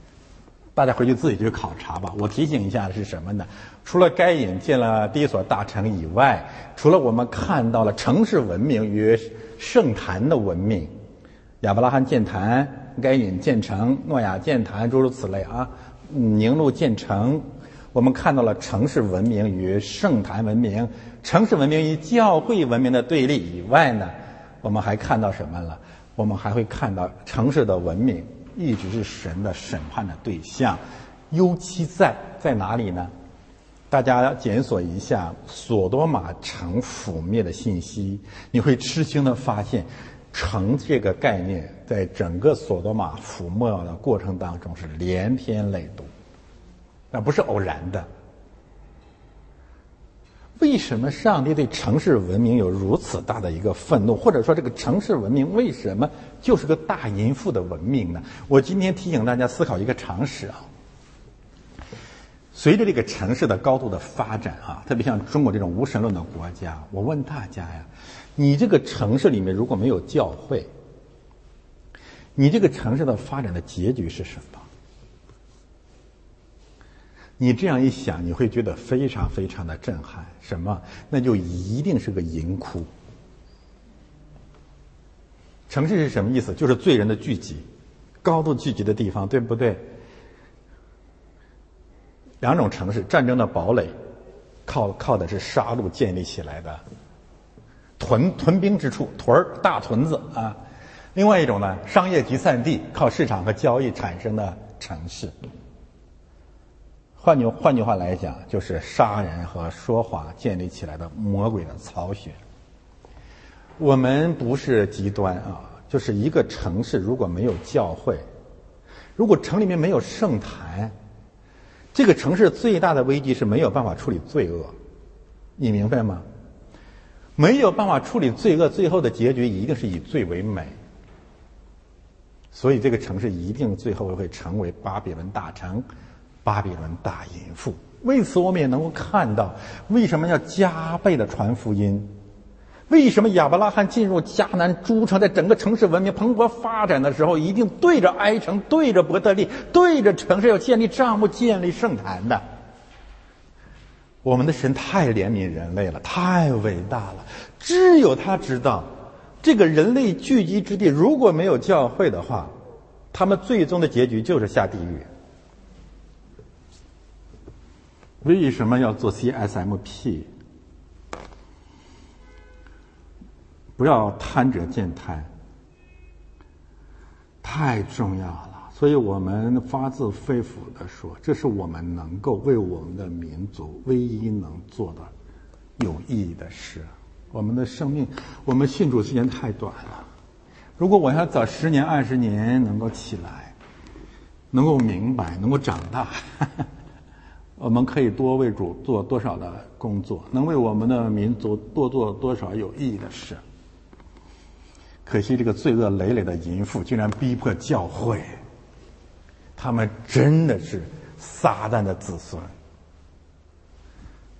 大家回去自己去考察吧。我提醒一下是什么呢？除了该隐建了第一所大城以外，除了我们看到了城市文明与圣坛的文明，亚伯拉罕建坛，该隐建城，诺亚建坛，诸如此类啊。宁路建城，我们看到了城市文明与圣坛文明，城市文明与教会文明的对立以外呢，我们还看到什么了？我们还会看到城市的文明一直是神的审判的对象，尤其在在哪里呢？大家检索一下索多玛城覆灭的信息，你会吃惊的发现，城这个概念在整个索多玛覆没的过程当中是连篇累牍，那不是偶然的。为什么上帝对城市文明有如此大的一个愤怒？或者说，这个城市文明为什么就是个大淫妇的文明呢？我今天提醒大家思考一个常识啊。随着这个城市的高度的发展啊，特别像中国这种无神论的国家，我问大家呀，你这个城市里面如果没有教会，你这个城市的发展的结局是什么？你这样一想，你会觉得非常非常的震撼。什么？那就一定是个银窟。城市是什么意思？就是罪人的聚集，高度聚集的地方，对不对？两种城市，战争的堡垒，靠靠的是杀戮建立起来的屯屯兵之处，屯儿大屯子啊。另外一种呢，商业集散地，靠市场和交易产生的城市。换句换句话来讲，就是杀人和说谎建立起来的魔鬼的巢穴。我们不是极端啊，就是一个城市如果没有教会，如果城里面没有圣坛，这个城市最大的危机是没有办法处理罪恶，你明白吗？没有办法处理罪恶，最后的结局一定是以罪为美。所以这个城市一定最后会成为巴比伦大城。巴比伦大淫妇，为此我们也能够看到，为什么要加倍的传福音？为什么亚伯拉罕进入迦南诸城，在整个城市文明蓬勃发展的时候，一定对着埃城、对着伯特利、对着城市要建立帐幕、建立圣坛的？我们的神太怜悯人类了，太伟大了，只有他知道，这个人类聚集之地如果没有教会的话，他们最终的结局就是下地狱。为什么要做 CSMP？不要贪者见贪，太重要了。所以我们发自肺腑的说，这是我们能够为我们的民族唯一能做的有意义的事。我们的生命，我们信主时间太短了。如果我要早十年、二十年能够起来，能够明白，能够长大。我们可以多为主做多少的工作，能为我们的民族多做多少有意义的事。可惜这个罪恶累累的淫妇竟然逼迫教会，他们真的是撒旦的子孙。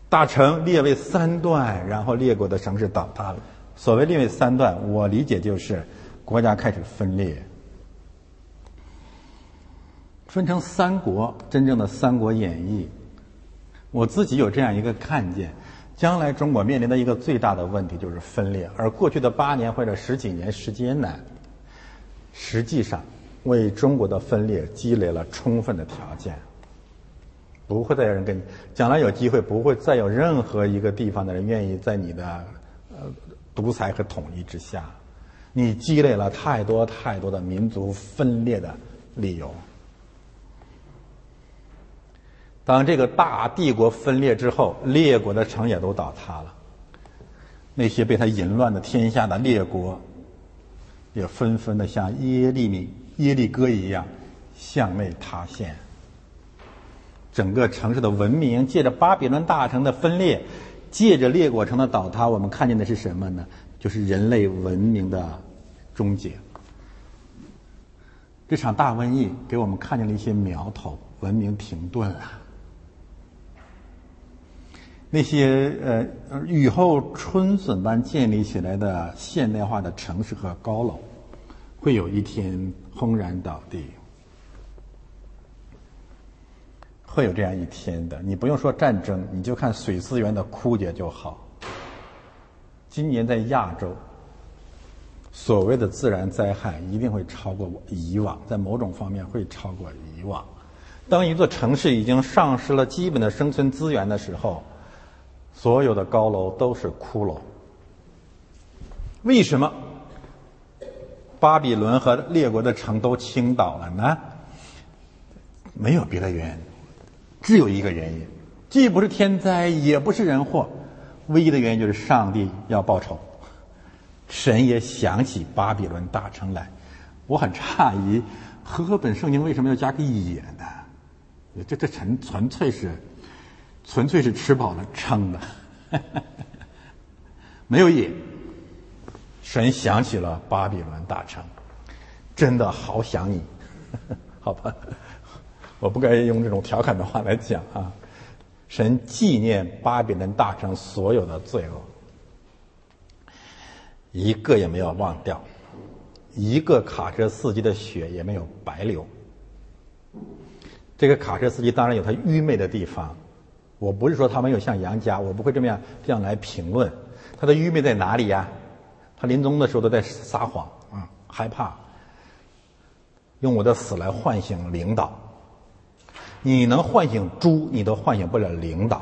大城列为三段，然后列国的城市倒塌了。所谓列为三段，我理解就是国家开始分裂，分成三国，真正的《三国演义》。我自己有这样一个看见：将来中国面临的一个最大的问题就是分裂，而过去的八年或者十几年时间呢，实际上为中国的分裂积累了充分的条件。不会再有人跟你，将来有机会不会再有任何一个地方的人愿意在你的呃独裁和统一之下，你积累了太多太多的民族分裂的理由。当这个大帝国分裂之后，列国的城也都倒塌了。那些被他淫乱的天下的列国，也纷纷的像耶利米、耶利哥一样向内塌陷。整个城市的文明借着巴比伦大城的分裂，借着列国城的倒塌，我们看见的是什么呢？就是人类文明的终结。这场大瘟疫给我们看见了一些苗头，文明停顿了。那些呃雨后春笋般建立起来的现代化的城市和高楼，会有一天轰然倒地，会有这样一天的。你不用说战争，你就看水资源的枯竭就好。今年在亚洲，所谓的自然灾害一定会超过以往，在某种方面会超过以往。当一座城市已经丧失了基本的生存资源的时候，所有的高楼都是骷髅。为什么巴比伦和列国的城都倾倒了呢？没有别的原因，只有一个原因，既不是天灾，也不是人祸，唯一的原因就是上帝要报仇。神也想起巴比伦大城来。我很诧异，和本圣经为什么要加个也呢？这这纯纯粹是。纯粹是吃饱了撑的，*laughs* 没有瘾。神想起了巴比伦大城，真的好想你，*laughs* 好吧？我不该用这种调侃的话来讲啊。神纪念巴比伦大城所有的罪恶，一个也没有忘掉，一个卡车司机的血也没有白流。这个卡车司机当然有他愚昧的地方，我不是说他没有像杨家，我不会这么样这样来评论。他的愚昧在哪里呀？他临终的时候都在撒谎啊，害怕用我的死来唤醒领导。你能唤醒猪，你都唤醒不了领导。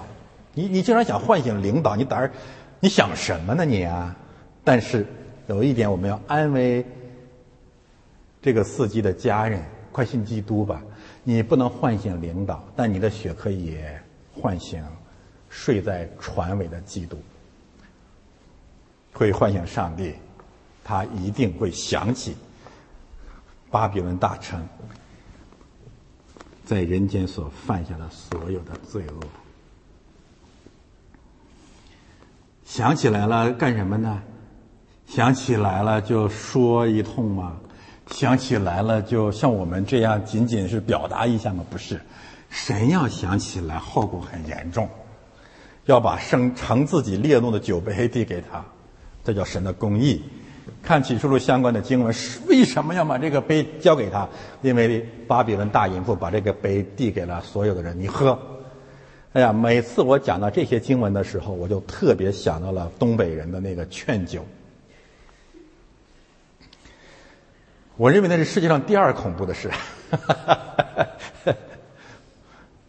你你竟然想唤醒领导，你胆儿，你想什么呢你啊？但是有一点，我们要安慰这个司机的家人，快信基督吧。你不能唤醒领导，但你的血可以唤醒睡在船尾的基督，会唤醒上帝，他一定会想起巴比伦大城。在人间所犯下的所有的罪恶，想起来了干什么呢？想起来了就说一通吗？想起来了就像我们这样仅仅是表达一下吗？不是，神要想起来，后果很严重，要把生盛自己烈怒的酒杯递给他，这叫神的公义。看启示录相关的经文，为什么要把这个杯交给他？因为巴比伦大淫妇把这个杯递给了所有的人，你喝。哎呀，每次我讲到这些经文的时候，我就特别想到了东北人的那个劝酒。我认为那是世界上第二恐怖的事。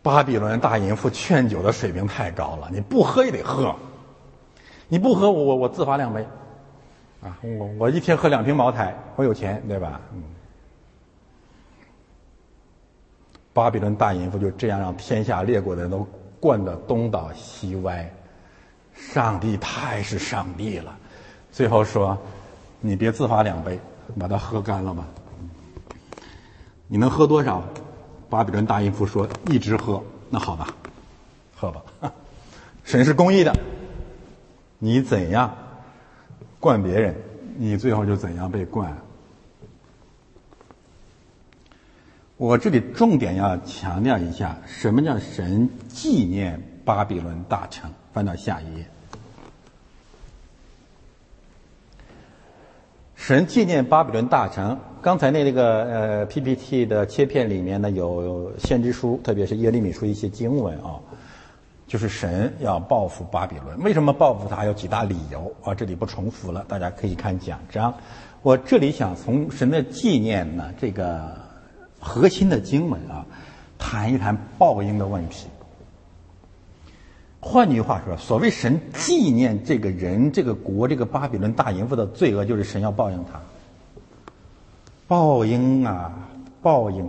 巴比伦大淫妇劝酒的水平太高了，你不喝也得喝，你不喝我我我自罚两杯。啊，我我一天喝两瓶茅台，我有钱，对吧？嗯。巴比伦大淫妇就这样让天下列国的人都灌得东倒西歪，上帝太是上帝了。最后说：“你别自罚两杯，把它喝干了吧。”你能喝多少？巴比伦大淫妇说：“一直喝。”那好吧，喝吧。*laughs* 神是公义的，你怎样？灌别人，你最后就怎样被灌。我这里重点要强调一下，什么叫神纪念巴比伦大城？翻到下一页。神纪念巴比伦大城。刚才那那个呃 PPT 的切片里面呢，有先知书，特别是耶利米书一些经文啊。就是神要报复巴比伦，为什么报复他？有几大理由啊，这里不重复了，大家可以看讲章。我这里想从神的纪念呢这个核心的经文啊，谈一谈报应的问题。换句话说，所谓神纪念这个人、这个国、这个巴比伦大淫妇的罪恶，就是神要报应他。报应啊，报应。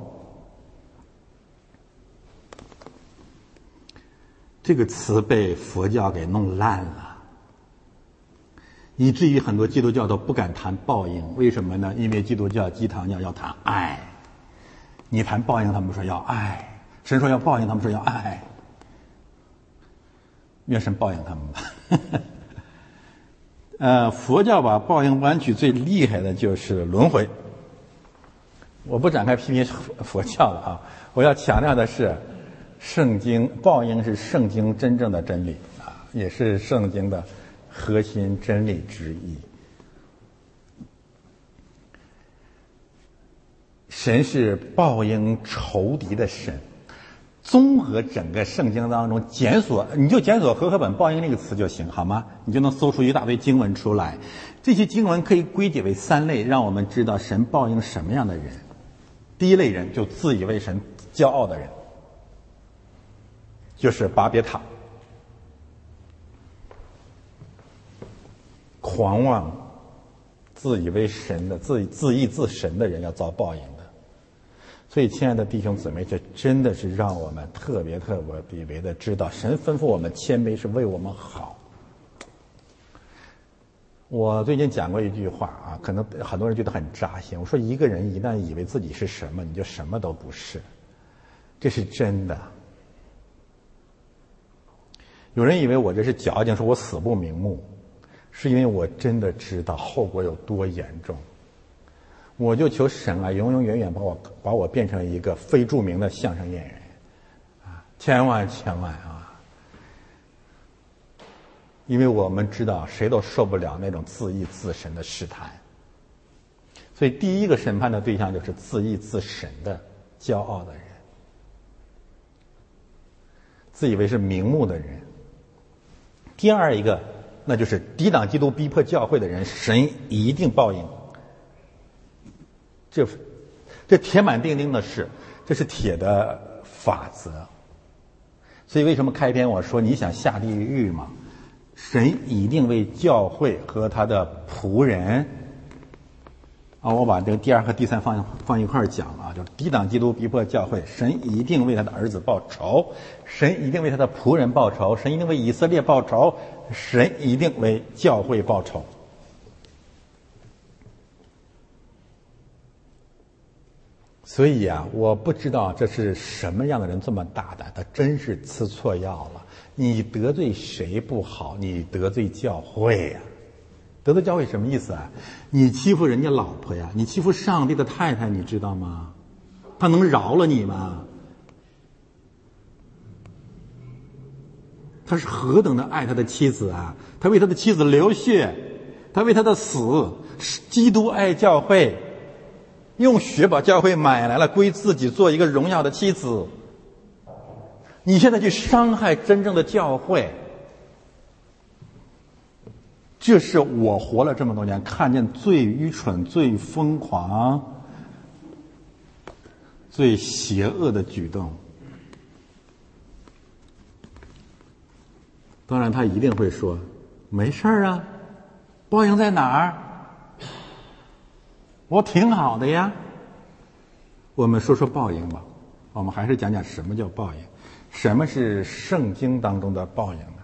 这个词被佛教给弄烂了，以至于很多基督教都不敢谈报应。为什么呢？因为基督教鸡汤教要谈爱，你谈报应，他们说要爱；神说要报应，他们说要爱。愿神报应他们吧。*laughs* 呃，佛教把报应弯曲最厉害的就是轮回。我不展开批评佛教了啊，我要强调的是。圣经报应是圣经真正的真理啊，也是圣经的核心真理之一。神是报应仇敌的神。综合整个圣经当中检索，你就检索和合本报应那个词就行，好吗？你就能搜出一大堆经文出来。这些经文可以归结为三类，让我们知道神报应什么样的人。第一类人就自以为神、骄傲的人。就是巴别塔，狂妄、自以为神的、自自义自神的人要遭报应。所以，亲爱的弟兄姊妹，这真的是让我们特别特别别的知道，神吩咐我们谦卑是为我们好。我最近讲过一句话啊，可能很多人觉得很扎心。我说，一个人一旦以为自己是什么，你就什么都不是，这是真的。有人以为我这是矫情，说我死不瞑目，是因为我真的知道后果有多严重。我就求神啊，永永远远把我把我变成一个非著名的相声演员，啊，千万千万啊！因为我们知道谁都受不了那种自义自神的试探，所以第一个审判的对象就是自义自神的骄傲的人。自以为是名目的人。第二一个，那就是抵挡基督、逼迫教会的人，神一定报应。这这铁板钉钉的事，这是铁的法则。所以为什么开篇我说你想下地狱吗？神一定为教会和他的仆人。啊，我把这个第二和第三放放一块儿讲啊，就是抵挡基督、逼迫教会，神一定为他的儿子报仇，神一定为他的仆人报仇，神一定为以色列报仇，神一定为教会报仇。所以啊，我不知道这是什么样的人这么大胆，他真是吃错药了。你得罪谁不好，你得罪教会呀。得罪教会什么意思啊？你欺负人家老婆呀？你欺负上帝的太太，你知道吗？他能饶了你吗？他是何等的爱他的妻子啊！他为他的妻子流血，他为他的死，基督爱教会，用血把教会买来了，归自己做一个荣耀的妻子。你现在去伤害真正的教会。这是我活了这么多年看见最愚蠢、最疯狂、最邪恶的举动。当然，他一定会说：“没事儿啊，报应在哪儿？我挺好的呀。”我们说说报应吧。我们还是讲讲什么叫报应，什么是圣经当中的报应呢。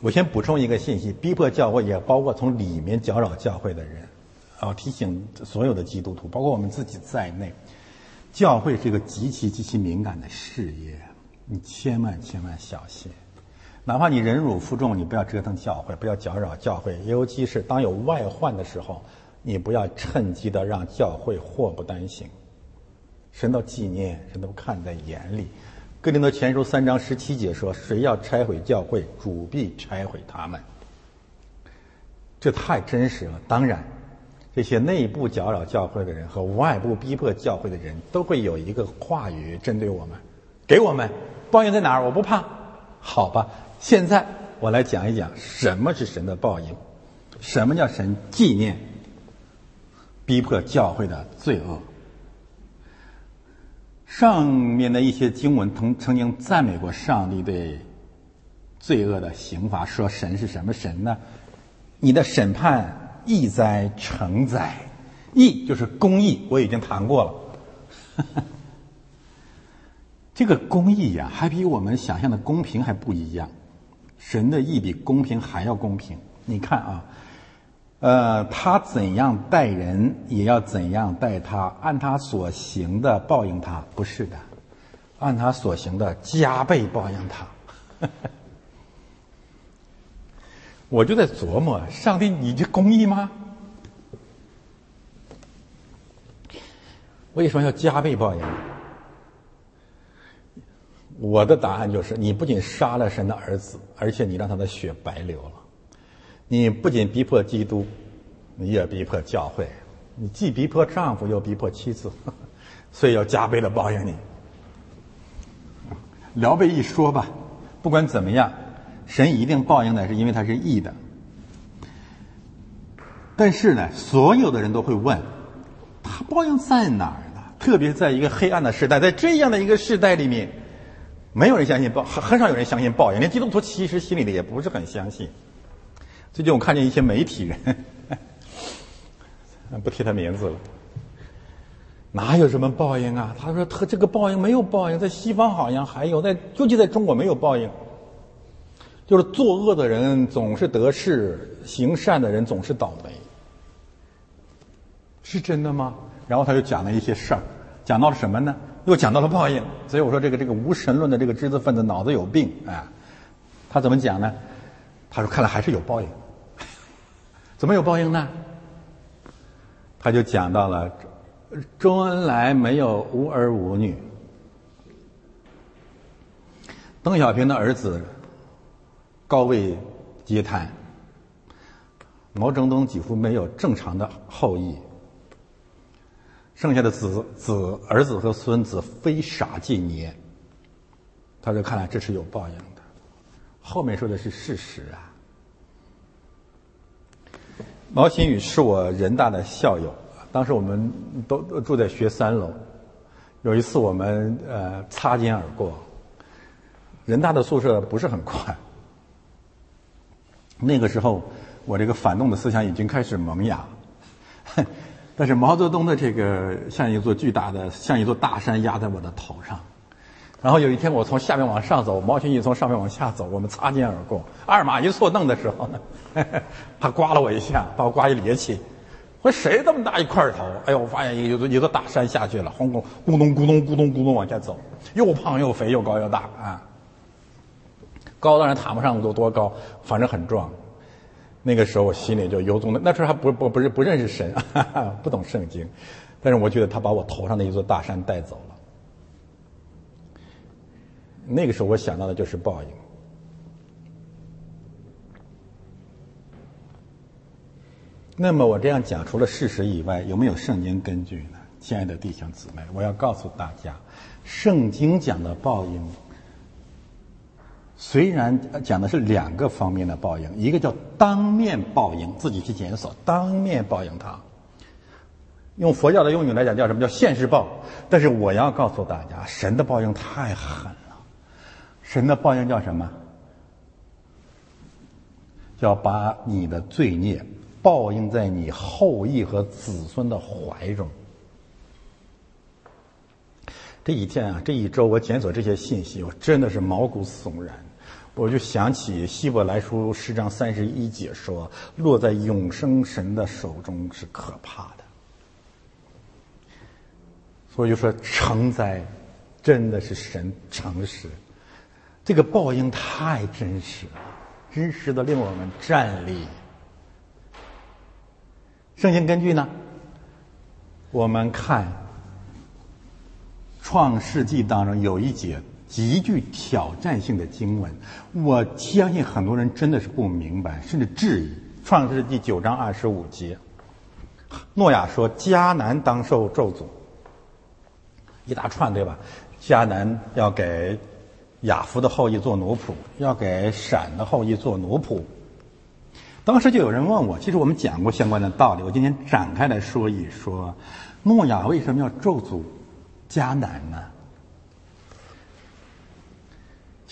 我先补充一个信息：逼迫教会也包括从里面搅扰教会的人。啊，提醒所有的基督徒，包括我们自己在内，教会是一个极其极其敏感的事业，你千万千万小心。哪怕你忍辱负重，你不要折腾教会，不要搅扰教会。尤其是当有外患的时候，你不要趁机的让教会祸不单行。神都纪念，神都看在眼里。哥林多前书三章十七节说：“谁要拆毁教会，主必拆毁他们。”这太真实了。当然，这些内部搅扰教会的人和外部逼迫教会的人都会有一个话语针对我们，给我们报应在哪儿？我不怕，好吧。现在我来讲一讲什么是神的报应，什么叫神纪念逼迫教会的罪恶。上面的一些经文曾曾经赞美过上帝对罪恶的刑罚，说神是什么神呢？你的审判义哉成哉，义就是公义，我已经谈过了。这个公义呀，还比我们想象的公平还不一样。神的义比公平还要公平。你看啊。呃，他怎样待人，也要怎样待他，按他所行的报应他，不是的，按他所行的加倍报应他。*laughs* 我就在琢磨，上帝，你这公义吗？为什么要加倍报应？我的答案就是：你不仅杀了神的儿子，而且你让他的血白流了。你不仅逼迫基督，你也逼迫教会，你既逼迫丈夫，又逼迫妻子，*laughs* 所以要加倍的报应你。聊备一说吧，不管怎么样，神一定报应的，是因为他是义的。但是呢，所有的人都会问，他报应在哪儿呢？特别在一个黑暗的时代，在这样的一个时代里面，没有人相信报，很很少有人相信报应，连基督徒其实心里的也不是很相信。最近我看见一些媒体人，*laughs* 不提他名字了，哪有什么报应啊？他说他这个报应没有报应，在西方好像还有，在尤其在中国没有报应，就是作恶的人总是得势，行善的人总是倒霉，是真的吗？然后他就讲了一些事儿，讲到了什么呢？又讲到了报应，所以我说这个这个无神论的这个知识分子脑子有病啊！他怎么讲呢？他说：“看来还是有报应，*laughs* 怎么有报应呢？”他就讲到了周恩来没有无儿无女，邓小平的儿子高位截瘫，毛泽东几乎没有正常的后裔，剩下的子子儿子和孙子非傻即捏。他说：“看来这是有报应的。”后面说的是事实啊。毛新宇是我人大的校友，当时我们都住在学三楼。有一次我们呃擦肩而过，人大的宿舍不是很宽。那个时候，我这个反动的思想已经开始萌芽，但是毛泽东的这个像一座巨大的、像一座大山压在我的头上。然后有一天，我从下面往上走，毛新宇从上面往下走，我们擦肩而过，二马一错蹬的时候呢，*laughs* 他刮了我一下，把我刮一趔趄。我说谁这么大一块头？哎呦，我发现一个一座大山下去了，轰轰咕咚咕咚咕咚咕咚往下走，又胖又肥又高又大啊！高当然谈不上多多高，反正很壮。那个时候我心里就由衷的，那时候还不不不是不认识神，*laughs* 不懂圣经，但是我觉得他把我头上的一座大山带走了。那个时候我想到的就是报应。那么我这样讲，除了事实以外，有没有圣经根据呢？亲爱的弟兄姊妹，我要告诉大家，圣经讲的报应，虽然讲的是两个方面的报应，一个叫当面报应，自己去检索，当面报应他。用佛教的用语来讲，叫什么叫现世报？但是我要告诉大家，神的报应太狠了。神的报应叫什么？叫把你的罪孽。报应在你后裔和子孙的怀中。这一天啊，这一周我检索这些信息，我真的是毛骨悚然。我就想起希伯来书十章三十一节说：“落在永生神的手中是可怕的。”所以就说成灾，真的是神诚实。这个报应太真实了，真实的令我们站立。圣经根据呢？我们看《创世纪》当中有一节极具挑战性的经文，我相信很多人真的是不明白，甚至质疑。《创世纪》九章二十五节，诺亚说：“迦南当受咒诅。”一大串对吧？迦南要给亚夫的后裔做奴仆，要给闪的后裔做奴仆。当时就有人问我，其实我们讲过相关的道理，我今天展开来说一说，诺亚为什么要咒诅迦南呢？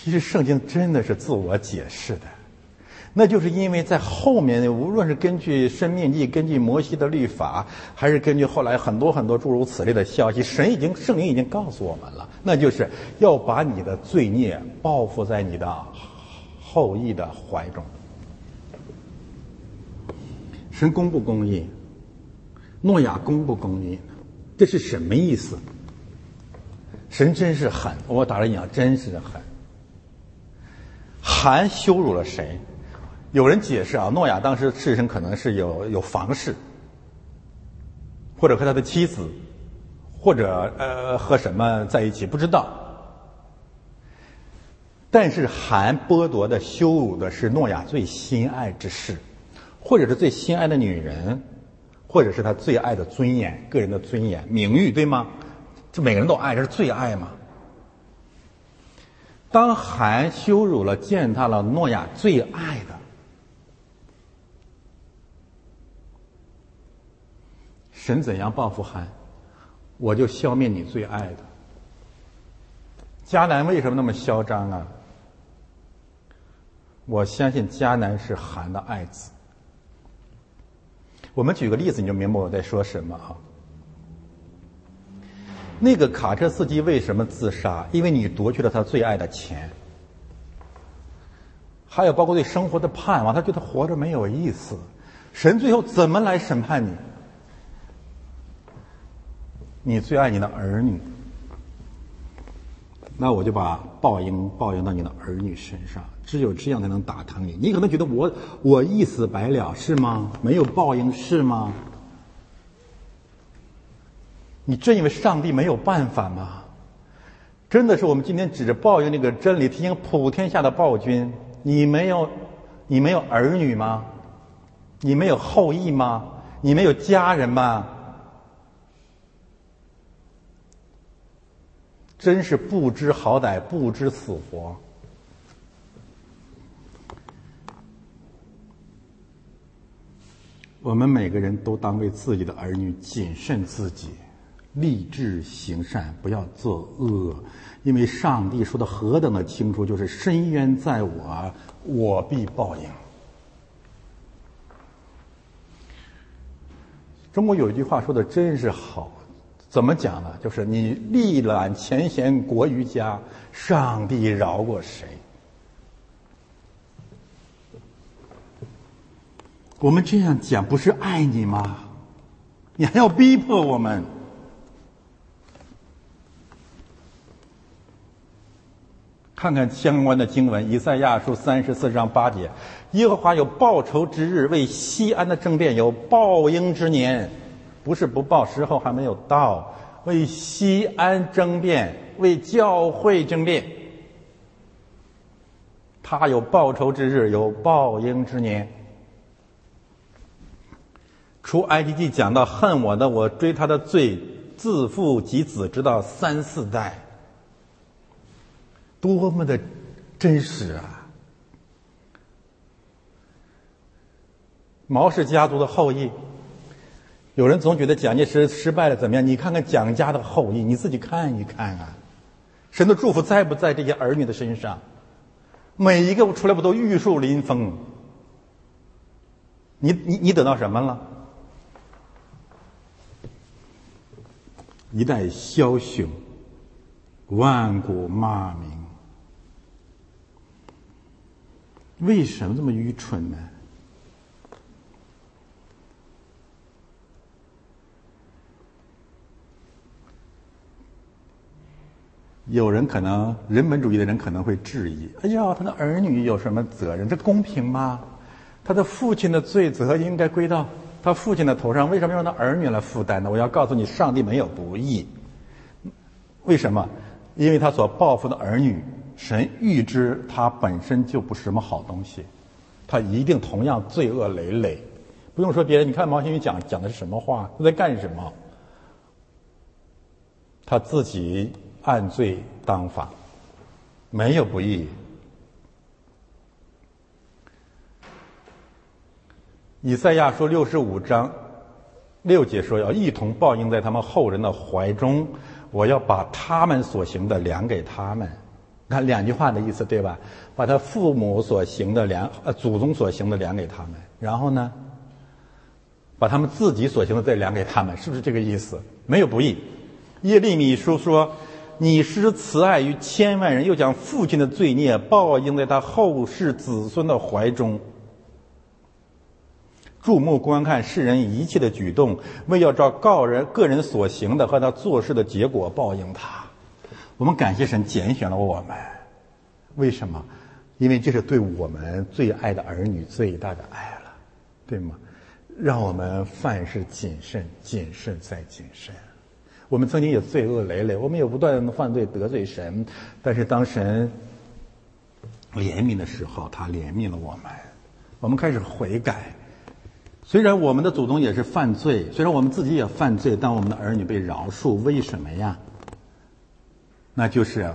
其实圣经真的是自我解释的，那就是因为在后面，无论是根据生命记、根据摩西的律法，还是根据后来很多很多诸如此类的消息，神已经圣灵已经告诉我们了，那就是要把你的罪孽报复在你的后裔的怀中。神公不公义？诺亚公不公义？这是什么意思？神真是狠，我打了引号，真是狠。韩羞辱了谁？有人解释啊，诺亚当时事实可能是有有房事，或者和他的妻子，或者呃和什么在一起，不知道。但是韩剥夺的、羞辱的是诺亚最心爱之事。或者是最心爱的女人，或者是他最爱的尊严、个人的尊严、名誉，对吗？这每个人都爱，这是最爱嘛。当韩羞辱了、践踏了诺亚最爱的，神怎样报复韩？我就消灭你最爱的。迦南为什么那么嚣张啊？我相信迦南是韩的爱子。我们举个例子，你就明白我在说什么啊？那个卡车司机为什么自杀？因为你夺去了他最爱的钱。还有包括对生活的盼望，他觉得活着没有意思。神最后怎么来审判你？你最爱你的儿女。那我就把报应报应到你的儿女身上，只有这样才能打疼你。你可能觉得我我一死百了是吗？没有报应是吗？你真以为上帝没有办法吗？真的是我们今天指着报应那个真理提醒普天下的暴君：你没有你没有儿女吗？你没有后裔吗？你没有家人吗？真是不知好歹，不知死活。我们每个人都当为自己的儿女谨慎自己，立志行善，不要作恶，因为上帝说的何等的清楚，就是深渊在我，我必报应。中国有一句话说的真是好，怎么讲呢？就是你历览前贤国于家，上帝饶过谁？我们这样讲不是爱你吗？你还要逼迫我们？看看相关的经文，《以赛亚书》三十四章八节：“耶和华有报仇之日，为西安的争辩有报应之年，不是不报，时候还没有到。为西安争辩，为教会争辩，他有报仇之日，有报应之年。”出埃及记讲到恨我的，我追他的罪，自父及子，直到三四代。多么的真实啊！毛氏家族的后裔，有人总觉得蒋介石失败了，怎么样？你看看蒋家的后裔，你自己看一看啊！神的祝福在不在这些儿女的身上？每一个出来不都玉树临风？你你你得到什么了？一代枭雄，万古骂名。为什么这么愚蠢呢？有人可能人本主义的人可能会质疑：“哎呀，他的儿女有什么责任？这公平吗？他的父亲的罪责应该归到他父亲的头上，为什么要让他儿女来负担呢？”我要告诉你，上帝没有不义。为什么？因为他所报复的儿女。神预知他本身就不是什么好东西，他一定同样罪恶累累。不用说别人，你看毛新宇讲讲的是什么话？他在干什么？他自己按罪当法，没有不义。以赛亚说六十五章六节说：“要一同报应在他们后人的怀中，我要把他们所行的量给他们。”看两句话的意思对吧？把他父母所行的量，呃，祖宗所行的量给他们，然后呢，把他们自己所行的再量给他们，是不是这个意思？没有不义。耶利米书说：“你施慈爱于千万人，又将父亲的罪孽报应在他后世子孙的怀中。”注目观看世人一切的举动，为要照告人个人所行的和他做事的结果报应他。我们感谢神拣选了我们，为什么？因为这是对我们最爱的儿女最大的爱了，对吗？让我们凡事谨慎，谨慎再谨慎。我们曾经也罪恶累累，我们也不断的犯罪得罪神，但是当神怜悯的时候，他怜悯了我们，我们开始悔改。虽然我们的祖宗也是犯罪，虽然我们自己也犯罪，但我们的儿女被饶恕，为什么呀？那就是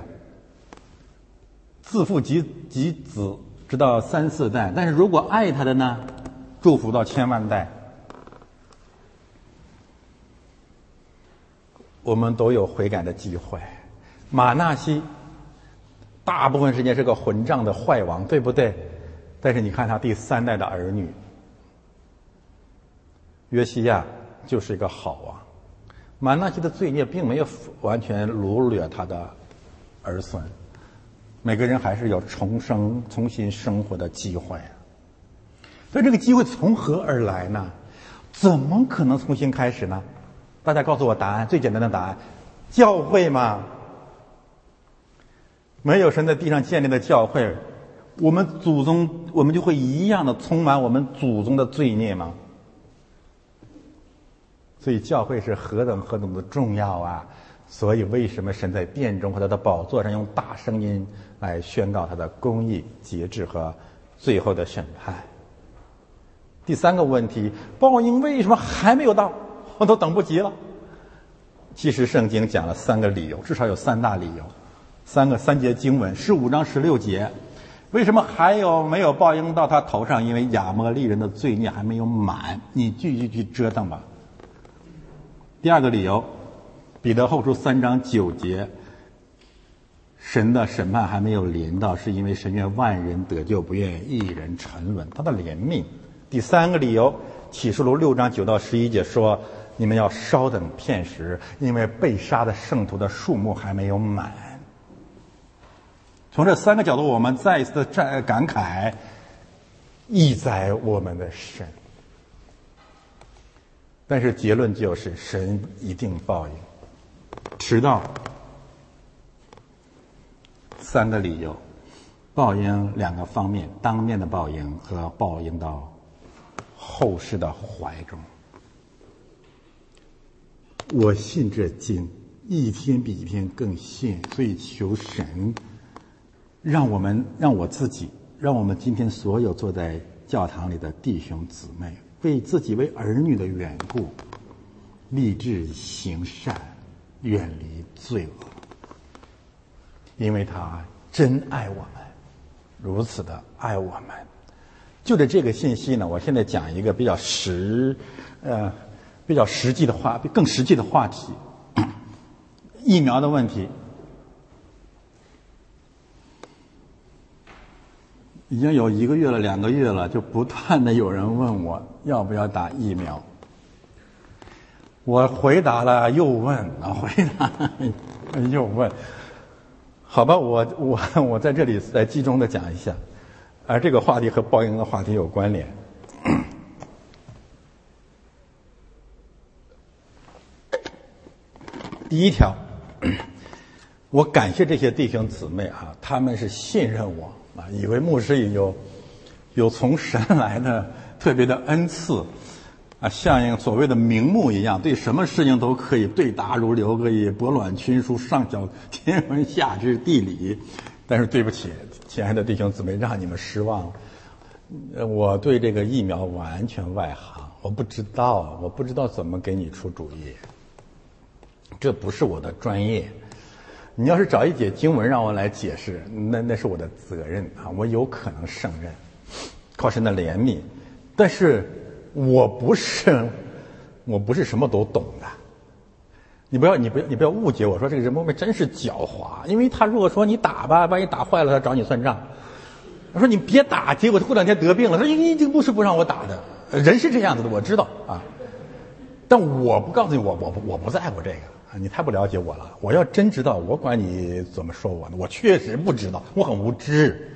自负及及子，直到三四代。但是如果爱他的呢，祝福到千万代。我们都有悔改的机会。马纳西大部分时间是个混账的坏王，对不对？但是你看他第三代的儿女，约西亚就是一个好王。马纳西的罪孽并没有完全掳掠他的儿孙，每个人还是有重生、重新生活的机会。所以这个机会从何而来呢？怎么可能重新开始呢？大家告诉我答案，最简单的答案：教会嘛？没有神在地上建立的教会，我们祖宗我们就会一样的充满我们祖宗的罪孽吗？所以教会是何等何等的重要啊！所以为什么神在殿中和他的宝座上用大声音来宣告他的公义、节制和最后的审判？第三个问题，报应为什么还没有到？我都等不及了。其实圣经讲了三个理由，至少有三大理由，三个三节经文，十五章十六节，为什么还有没有报应到他头上？因为亚摩利人的罪孽还没有满，你继续去折腾吧。第二个理由，彼得后书三章九节，神的审判还没有临到，是因为神愿万人得救，不愿一人沉沦，他的怜悯。第三个理由，启示录六章九到十一节说。你们要稍等片时，因为被杀的圣徒的数目还没有满。从这三个角度，我们再一次的感感慨：意在我们的神。但是结论就是，神一定报应，迟到。三个理由：报应两个方面，当面的报应和报应到后世的怀中。我信这经，一天比一天更信，所以求神，让我们让我自己，让我们今天所有坐在教堂里的弟兄姊妹，为自己为儿女的缘故，立志行善，远离罪恶，因为他真爱我们，如此的爱我们。就着这个信息呢，我现在讲一个比较实，呃。比较实际的话，更实际的话题，疫苗的问题，已经有一个月了，两个月了，就不断的有人问我要不要打疫苗。我回答了又问，啊，回答又问，好吧，我我我在这里再集中的讲一下，而这个话题和报应的话题有关联。*coughs* 第一条，*coughs* 我感谢这些弟兄姊妹啊，他们是信任我以为牧师有有从神 *laughs* 来的特别的恩赐啊，像一个所谓的名目一样，对什么事情都可以对答如流，可以博览群书，上晓 *laughs* 天文，下知地理。但是对不起，亲爱的弟兄姊妹，让你们失望了。我对这个疫苗完全外行，我不知道，我不知道怎么给你出主意。这不是我的专业，你要是找一节经文让我来解释，那那是我的责任啊，我有可能胜任，靠神的怜悯，但是我不是，我不是什么都懂的，你不要你不要你不要误解我说这个人真是狡猾，因为他如果说你打吧，万一打坏了他找你算账，我说你别打，结果他过两天得病了，他说你这不是不让我打的，人是这样子的，我知道啊，但我不告诉你，我我我不在乎这个。你太不了解我了。我要真知道，我管你怎么说我呢？我确实不知道，我很无知。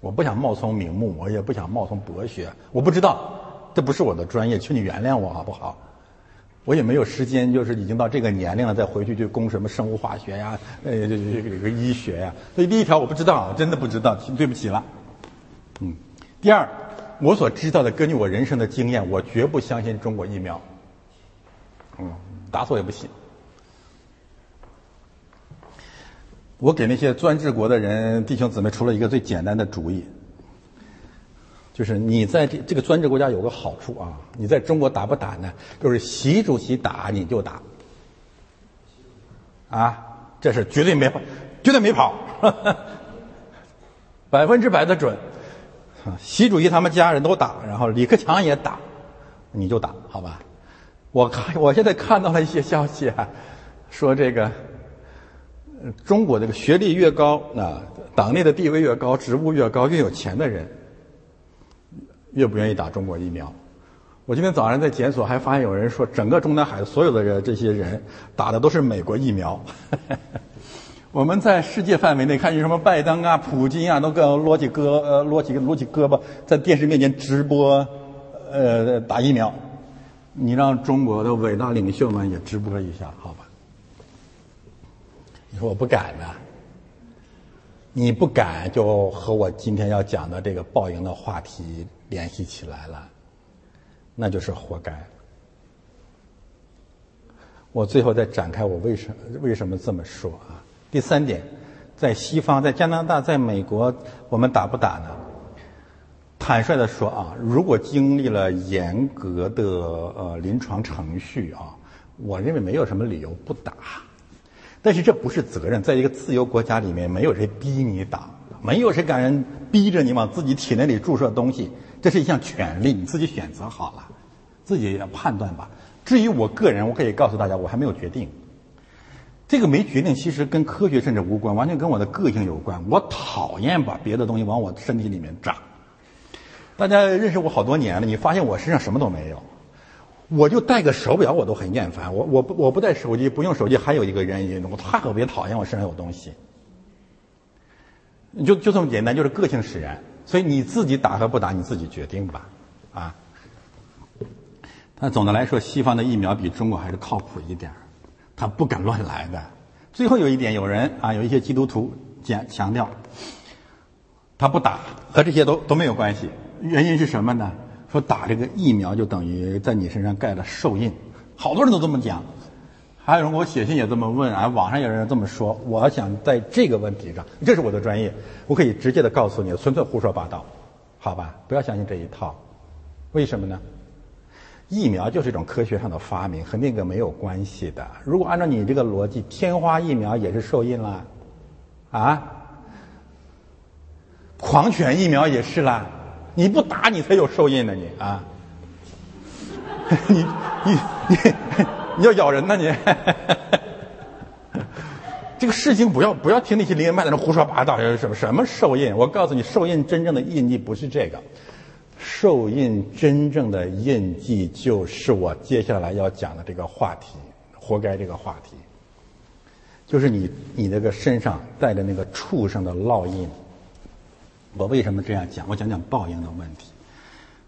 我不想冒充名目，我也不想冒充博学。我不知道，这不是我的专业，请你原谅我好不好？我也没有时间，就是已经到这个年龄了，再回去去攻什么生物化学呀，呃，这这这个医学呀。所以第一条我不知道，真的不知道，对不起了。嗯，第二，我所知道的，根据我人生的经验，我绝不相信中国疫苗。嗯，打错也不信。我给那些专制国的人弟兄姊妹出了一个最简单的主意，就是你在这这个专制国家有个好处啊，你在中国打不打呢？就是习主席打你就打，啊，这是绝对没跑，绝对没跑，百分之百的准。习主席他们家人都打，然后李克强也打，你就打好吧？我看我现在看到了一些消息啊，说这个。中国这个学历越高啊，党内的地位越高，职务越高，越有钱的人越不愿意打中国疫苗。我今天早上在检索还发现有人说，整个中南海所有的人这些人打的都是美国疫苗。*laughs* 我们在世界范围内看见什么拜登啊、普京啊，都跟摞起胳呃摞起摞起胳膊在电视面前直播呃打疫苗。你让中国的伟大领袖们也直播一下，好吧？说我不敢呢，你不敢就和我今天要讲的这个报应的话题联系起来了，那就是活该。我最后再展开我为什为什么这么说啊？第三点，在西方，在加拿大，在美国，我们打不打呢？坦率的说啊，如果经历了严格的呃临床程序啊，我认为没有什么理由不打。但是这不是责任，在一个自由国家里面，没有谁逼你打，没有谁敢人逼着你往自己体内里注射东西，这是一项权利，你自己选择好了，自己判断吧。至于我个人，我可以告诉大家，我还没有决定。这个没决定，其实跟科学甚至无关，完全跟我的个性有关。我讨厌把别的东西往我身体里面扎。大家认识我好多年了，你发现我身上什么都没有，我就戴个手表我都很厌烦。我我不我不带手机，不用手机，还有一个原因，我特别讨厌我身上有东西。就就这么简单，就是个性使然。所以你自己打和不打，你自己决定吧，啊。但总的来说，西方的疫苗比中国还是靠谱一点他不敢乱来的。最后有一点，有人啊，有一些基督徒讲强调，他不打和这些都都没有关系。原因是什么呢？说打这个疫苗就等于在你身上盖了兽印，好多人都这么讲，还有人给我写信也这么问啊，网上有人这么说。我想在这个问题上，这是我的专业，我可以直接的告诉你，纯粹胡说八道，好吧？不要相信这一套。为什么呢？疫苗就是一种科学上的发明，和那个没有关系的。如果按照你这个逻辑，天花疫苗也是受印啦，啊？狂犬疫苗也是啦。你不打你才有受印呢，你啊，*laughs* 你你你 *laughs* 你要咬人呢你，*laughs* 这个事情不要不要听那些灵脉在那胡说八道，什么什么受印？我告诉你，受印真正的印记不是这个，受印真正的印记就是我接下来要讲的这个话题，活该这个话题，就是你你那个身上带着那个畜生的烙印。我为什么这样讲？我讲讲报应的问题。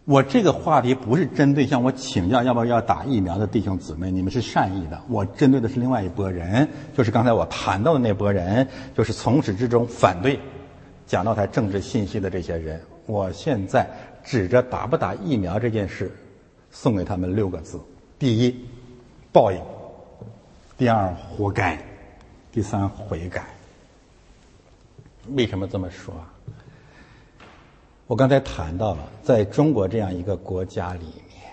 我这个话题不是针对向我请教要不要打疫苗的弟兄姊妹，你们是善意的。我针对的是另外一拨人，就是刚才我谈到的那拨人，就是从始至终反对讲到台政治信息的这些人。我现在指着打不打疫苗这件事，送给他们六个字：第一，报应；第二，活该；第三，悔改。为什么这么说啊？我刚才谈到了，在中国这样一个国家里面，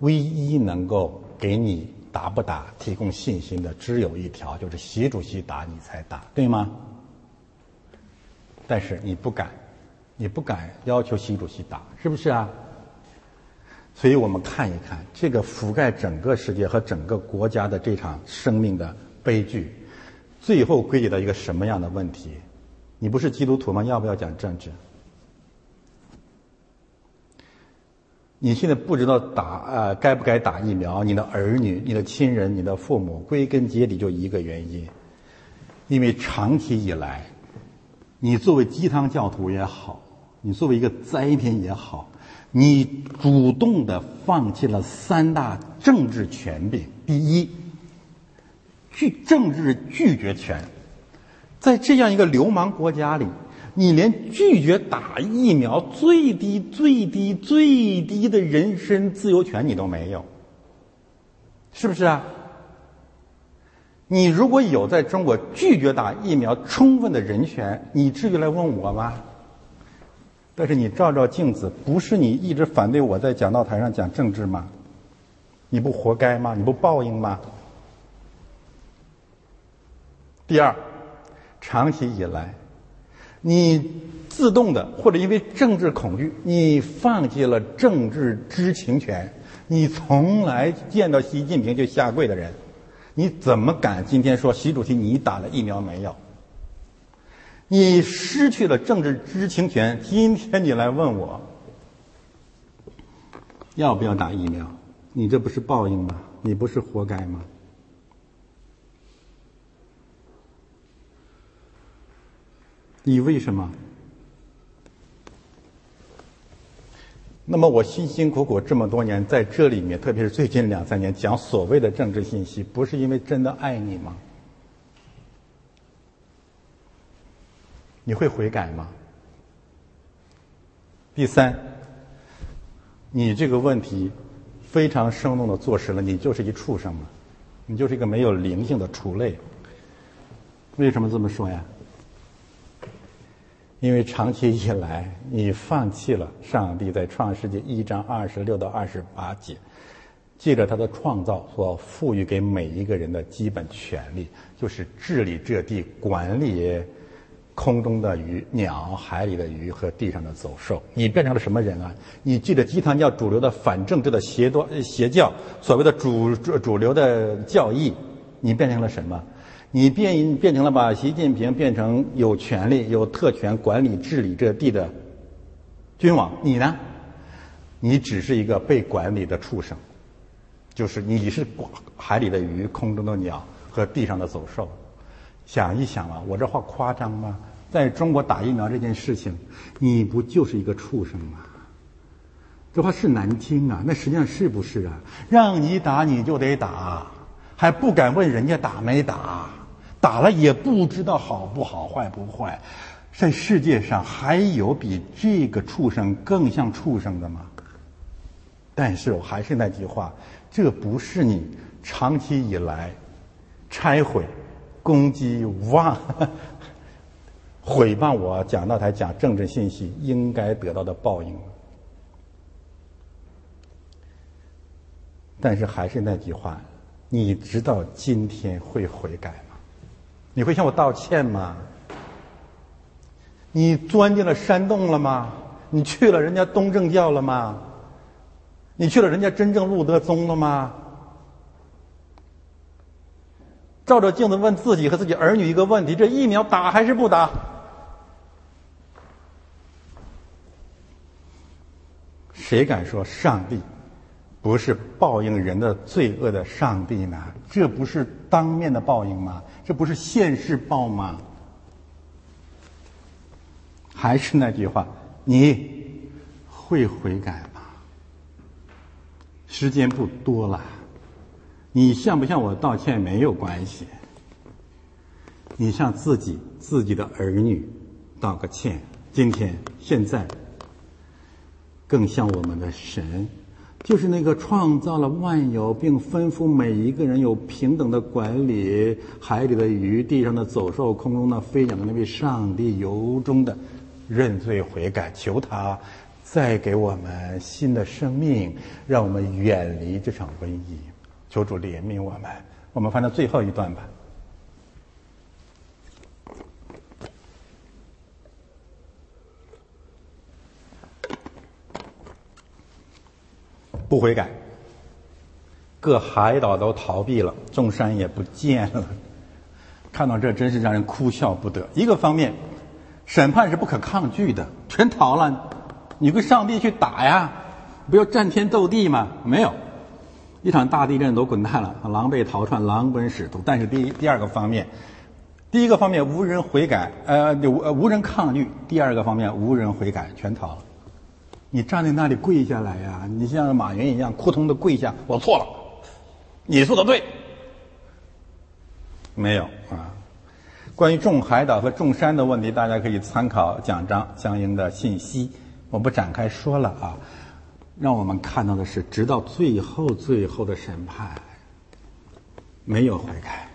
唯一能够给你打不打提供信心的，只有一条，就是习主席打你才打，对吗？但是你不敢，你不敢要求习主席打，是不是啊？所以我们看一看这个覆盖整个世界和整个国家的这场生命的悲剧，最后归结到一个什么样的问题？你不是基督徒吗？要不要讲政治？你现在不知道打呃该不该打疫苗？你的儿女、你的亲人、你的父母，归根结底就一个原因，因为长期以来，你作为鸡汤教徒也好，你作为一个灾民也好，你主动的放弃了三大政治权柄。第一，拒政治拒绝权，在这样一个流氓国家里。你连拒绝打疫苗最低、最低、最低的人身自由权你都没有，是不是啊？你如果有在中国拒绝打疫苗充分的人权，你至于来问我吗？但是你照照镜子，不是你一直反对我在讲道台上讲政治吗？你不活该吗？你不报应吗？第二，长期以来。你自动的，或者因为政治恐惧，你放弃了政治知情权。你从来见到习近平就下跪的人，你怎么敢今天说习主席你打了疫苗没有？你失去了政治知情权，今天你来问我要不要打疫苗？你这不是报应吗？你不是活该吗？你为什么？那么我辛辛苦苦这么多年在这里面，特别是最近两三年讲所谓的政治信息，不是因为真的爱你吗？你会悔改吗？第三，你这个问题非常生动的坐实了，你就是一畜生嘛，你就是一个没有灵性的畜类。为什么这么说呀？因为长期以来你放弃了上帝在创世纪一章二十六到二十八节，借着他的创造所赋予给每一个人的基本权利，就是治理这地，管理空中的鱼、鸟、海里的鱼和地上的走兽。你变成了什么人啊？你记着鸡汤教主流的反政治的邪多邪教，所谓的主主主流的教义，你变成了什么？你变变成了把习近平变成有权利、有特权管理治理这地的君王，你呢？你只是一个被管理的畜生，就是你是海里的鱼、空中的鸟和地上的走兽。想一想啊，我这话夸张吗？在中国打疫苗这件事情，你不就是一个畜生吗？这话是难听啊，那实际上是不是啊？让你打你就得打，还不敢问人家打没打。打了也不知道好不好坏不坏，在世界上还有比这个畜生更像畜生的吗？但是我还是那句话，这不是你长期以来拆毁、攻击、妄 *laughs* 毁谤我讲道台讲政治信息应该得到的报应。但是还是那句话，你知道今天会悔改。你会向我道歉吗？你钻进了山洞了吗？你去了人家东正教了吗？你去了人家真正路德宗了吗？照着镜子问自己和自己儿女一个问题：这疫苗打还是不打？谁敢说上帝不是报应人的罪恶的上帝呢？这不是当面的报应吗？这不是现世报吗？还是那句话，你会悔改吗？时间不多了，你向不向我道歉没有关系。你向自己、自己的儿女道个歉，今天、现在，更向我们的神。就是那个创造了万有，并吩咐每一个人有平等的管理海里的鱼、地上的走兽、空中的飞鸟的那位上帝，由衷的认罪悔改，求他再给我们新的生命，让我们远离这场瘟疫。求主怜悯我们。我们翻到最后一段吧。不悔改，各海岛都逃避了，众山也不见了。看到这，真是让人哭笑不得。一个方面，审判是不可抗拒的，全逃了，你跟上帝去打呀，不要战天斗地吗？没有，一场大地震都滚蛋了，狼狈逃窜，狼奔使徒。但是第、第二个方面，第一个方面无人悔改，呃，无无人抗拒；第二个方面无人悔改，全逃了。你站在那里跪下来呀！你像马云一样扑通的跪下，我错了，你说的对，没有啊。关于种海岛和种山的问题，大家可以参考奖章相应的信息，我不展开说了啊。让我们看到的是，直到最后最后的审判，没有悔改。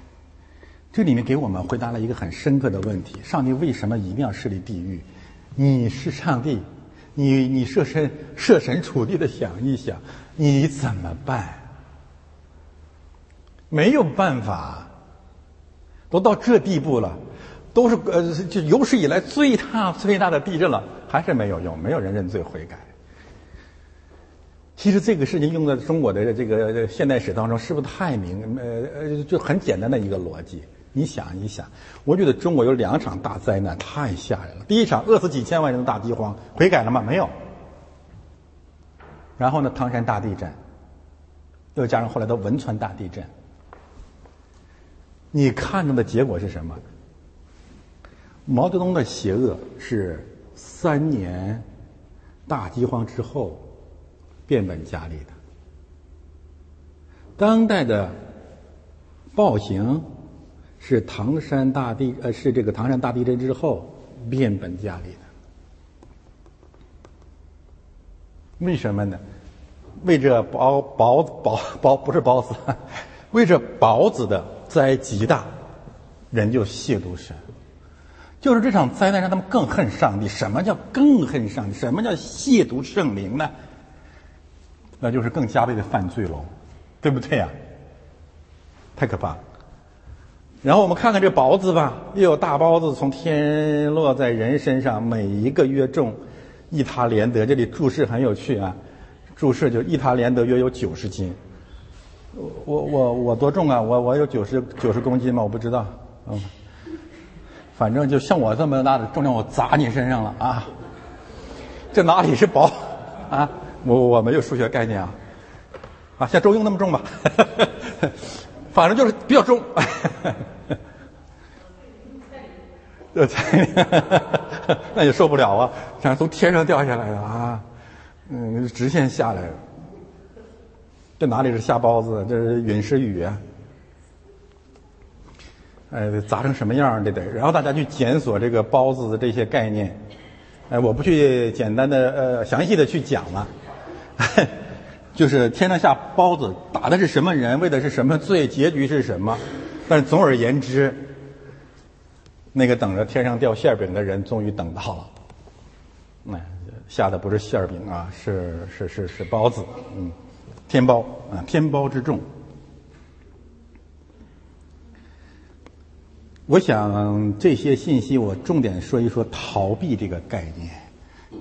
这里面给我们回答了一个很深刻的问题：上帝为什么一定要设立地狱？你是上帝。你你设身设身处地的想一想，你怎么办？没有办法，都到这地步了，都是呃，就有史以来最大最大的地震了，还是没有用，没有人认罪悔改。其实这个事情用在中国的这个现代史当中，是不是太明？呃呃，就很简单的一个逻辑。你想一想，我觉得中国有两场大灾难，太吓人了。第一场饿死几千万人的大饥荒，悔改了吗？没有。然后呢，唐山大地震，又加上后来的汶川大地震，你看到的结果是什么？毛泽东的邪恶是三年大饥荒之后变本加厉的，当代的暴行。是唐山大地，呃，是这个唐山大地震之后变本加厉的。为什么呢？为这包包包包不是包子，为这包子的灾极大，人就亵渎神。就是这场灾难让他们更恨上帝。什么叫更恨上帝？什么叫亵渎圣灵呢？那就是更加倍的犯罪喽，对不对呀？太可怕了。然后我们看看这雹子吧，又有大雹子从天落在人身上，每一个约重一塔连德。这里注释很有趣啊，注释就一塔连德约有九十斤。我我我多重啊？我我有九十九十公斤吗？我不知道，嗯。反正就像我这么大的重量，我砸你身上了啊！这哪里是薄啊？我我没有数学概念啊！啊，像周英那么重吧？反正就是比较重。*laughs* 这才 *laughs* 那也受不了啊！像从天上掉下来的啊，嗯，直线下来的。这哪里是下包子？这是陨石雨啊！哎，砸成什么样？这得，然后大家去检索这个包子的这些概念。哎，我不去简单的呃详细的去讲了。就是天上下包子，打的是什么人？为的是什么罪？结局是什么？但是总而言之，那个等着天上掉馅饼的人终于等到了。那下的不是馅饼啊，是是是是包子，嗯，天包啊，天包之重。我想这些信息，我重点说一说逃避这个概念。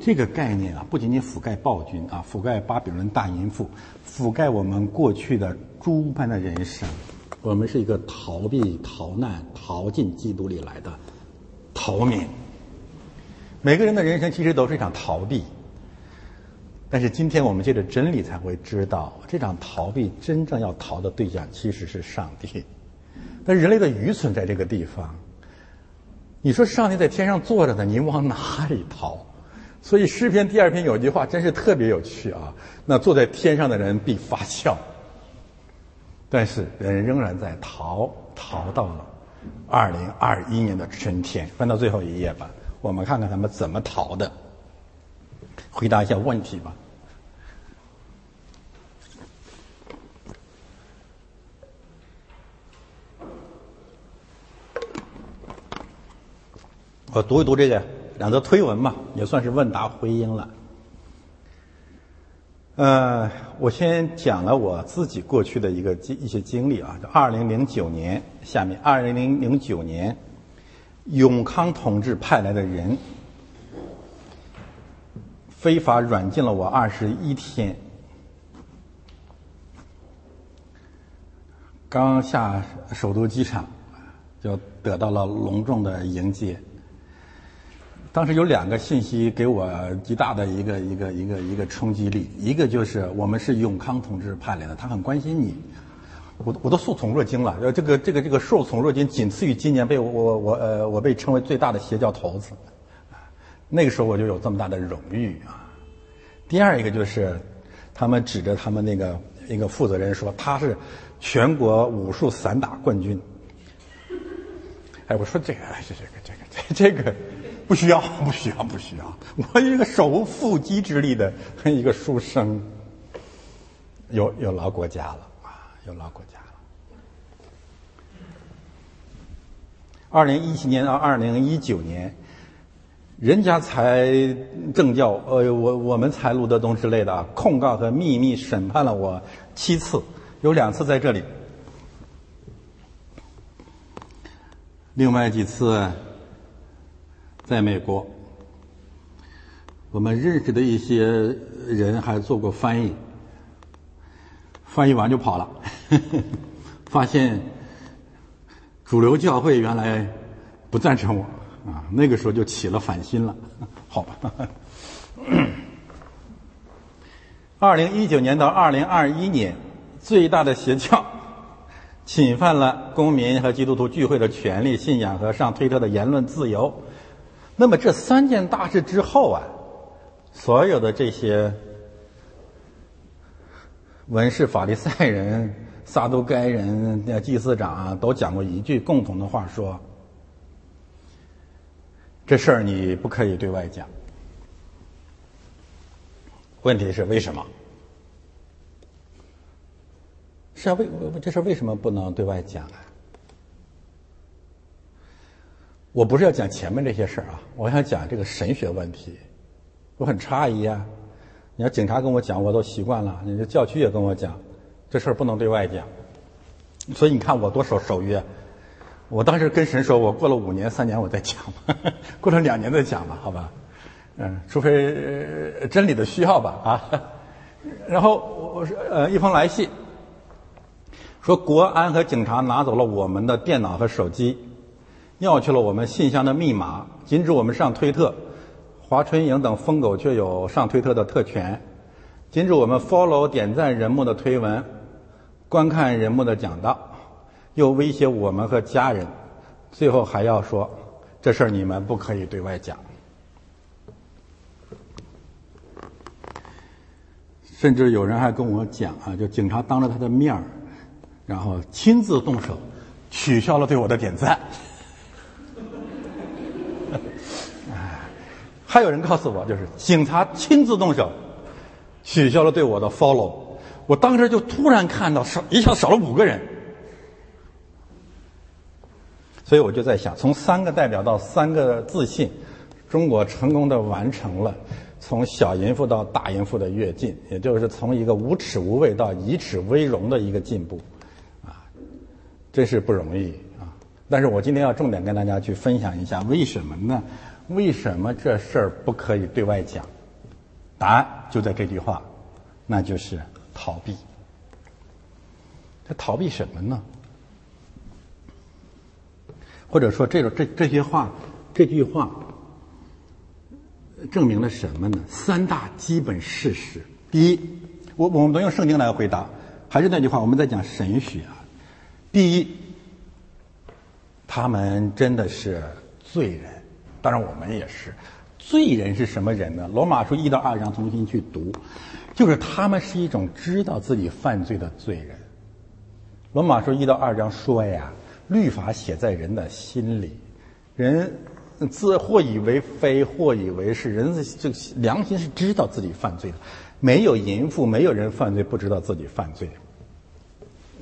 这个概念啊，不仅仅覆盖暴君啊，覆盖巴比伦大淫妇，覆盖我们过去的诸般的人生。我们是一个逃避、逃难、逃进基督里来的逃民。每个人的人生其实都是一场逃避。但是今天我们借着真理才会知道，这场逃避真正要逃的对象其实是上帝。但人类的愚蠢在这个地方。你说上帝在天上坐着呢，你往哪里逃？所以诗篇第二篇有句话，真是特别有趣啊。那坐在天上的人必发笑。但是人仍然在逃，逃到了二零二一年的春天。翻到最后一页吧，我们看看他们怎么逃的。回答一下问题吧。我读一读这个两则推文嘛，也算是问答回应了。呃，我先讲了我自己过去的一个经一些经历啊。就二零零九年，下面二零零零九年，永康同志派来的人非法软禁了我二十一天，刚下首都机场就得到了隆重的迎接。当时有两个信息给我极大的一个一个一个一个冲击力，一个就是我们是永康同志派来的，他很关心你，我我都受宠若惊了。呃，这个这个这个受宠若惊，仅次于今年被我我呃我被称为最大的邪教头子，那个时候我就有这么大的荣誉啊。第二一个就是，他们指着他们那个一个负责人说他是全国武术散打冠军。哎，我说这个这这个这个这个。不需要，*laughs* 不需要，不需要。我一个手无缚鸡之力的 *laughs* 一个书生，有有劳国家了啊，有劳国家了。二零一七年到二零一九年，人家才政教，呃，我我们才路德东之类的啊控告和秘密审判了我七次，有两次在这里，另外几次。在美国，我们认识的一些人还做过翻译，翻译完就跑了，*laughs* 发现主流教会原来不赞成我啊，那个时候就起了反心了，好吧。二零一九年到二零二一年，最大的邪教侵犯了公民和基督徒聚会的权利、信仰和上推特的言论自由。那么这三件大事之后啊，所有的这些文士、法利赛人、撒都该人、祭司长啊，都讲过一句共同的话，说：“这事儿你不可以对外讲。”问题是为什么？是啊，为这事为什么不能对外讲啊？我不是要讲前面这些事儿啊，我想讲这个神学问题。我很诧异啊！你要警察跟我讲，我都习惯了。你这教区也跟我讲，这事儿不能对外讲。所以你看我多守守约。我当时跟神说，我过了五年、三年我再讲吧，过了两年再讲吧，好吧？嗯，除非真理的需要吧啊。然后我我说呃一封来信，说国安和警察拿走了我们的电脑和手机，要去了我们信箱的密码，禁止我们上推特。华春莹等疯狗却有上推特的特权，禁止我们 follow 点赞人物的推文，观看人物的讲道。又威胁我们和家人，最后还要说这事儿你们不可以对外讲，甚至有人还跟我讲啊，就警察当着他的面儿，然后亲自动手取消了对我的点赞。还有人告诉我，就是警察亲自动手取消了对我的 follow，我当时就突然看到少一下少了五个人。所以我就在想，从三个代表到三个自信，中国成功的完成了从小淫妇到大淫妇的跃进，也就是从一个无耻无畏到以耻为荣的一个进步，啊，真是不容易啊！但是我今天要重点跟大家去分享一下，为什么呢？为什么这事儿不可以对外讲？答案就在这句话，那就是逃避。他逃避什么呢？或者说，这种这这些话，这句话证明了什么呢？三大基本事实。第一，我我们能用圣经来回答，还是那句话，我们在讲神学啊。第一，他们真的是罪人，当然我们也是。罪人是什么人呢？罗马书一到二章重新去读，就是他们是一种知道自己犯罪的罪人。罗马书一到二章说呀。律法写在人的心里，人自或以为非，或以为是。人的这个良心是知道自己犯罪的，没有淫妇，没有人犯罪不知道自己犯罪。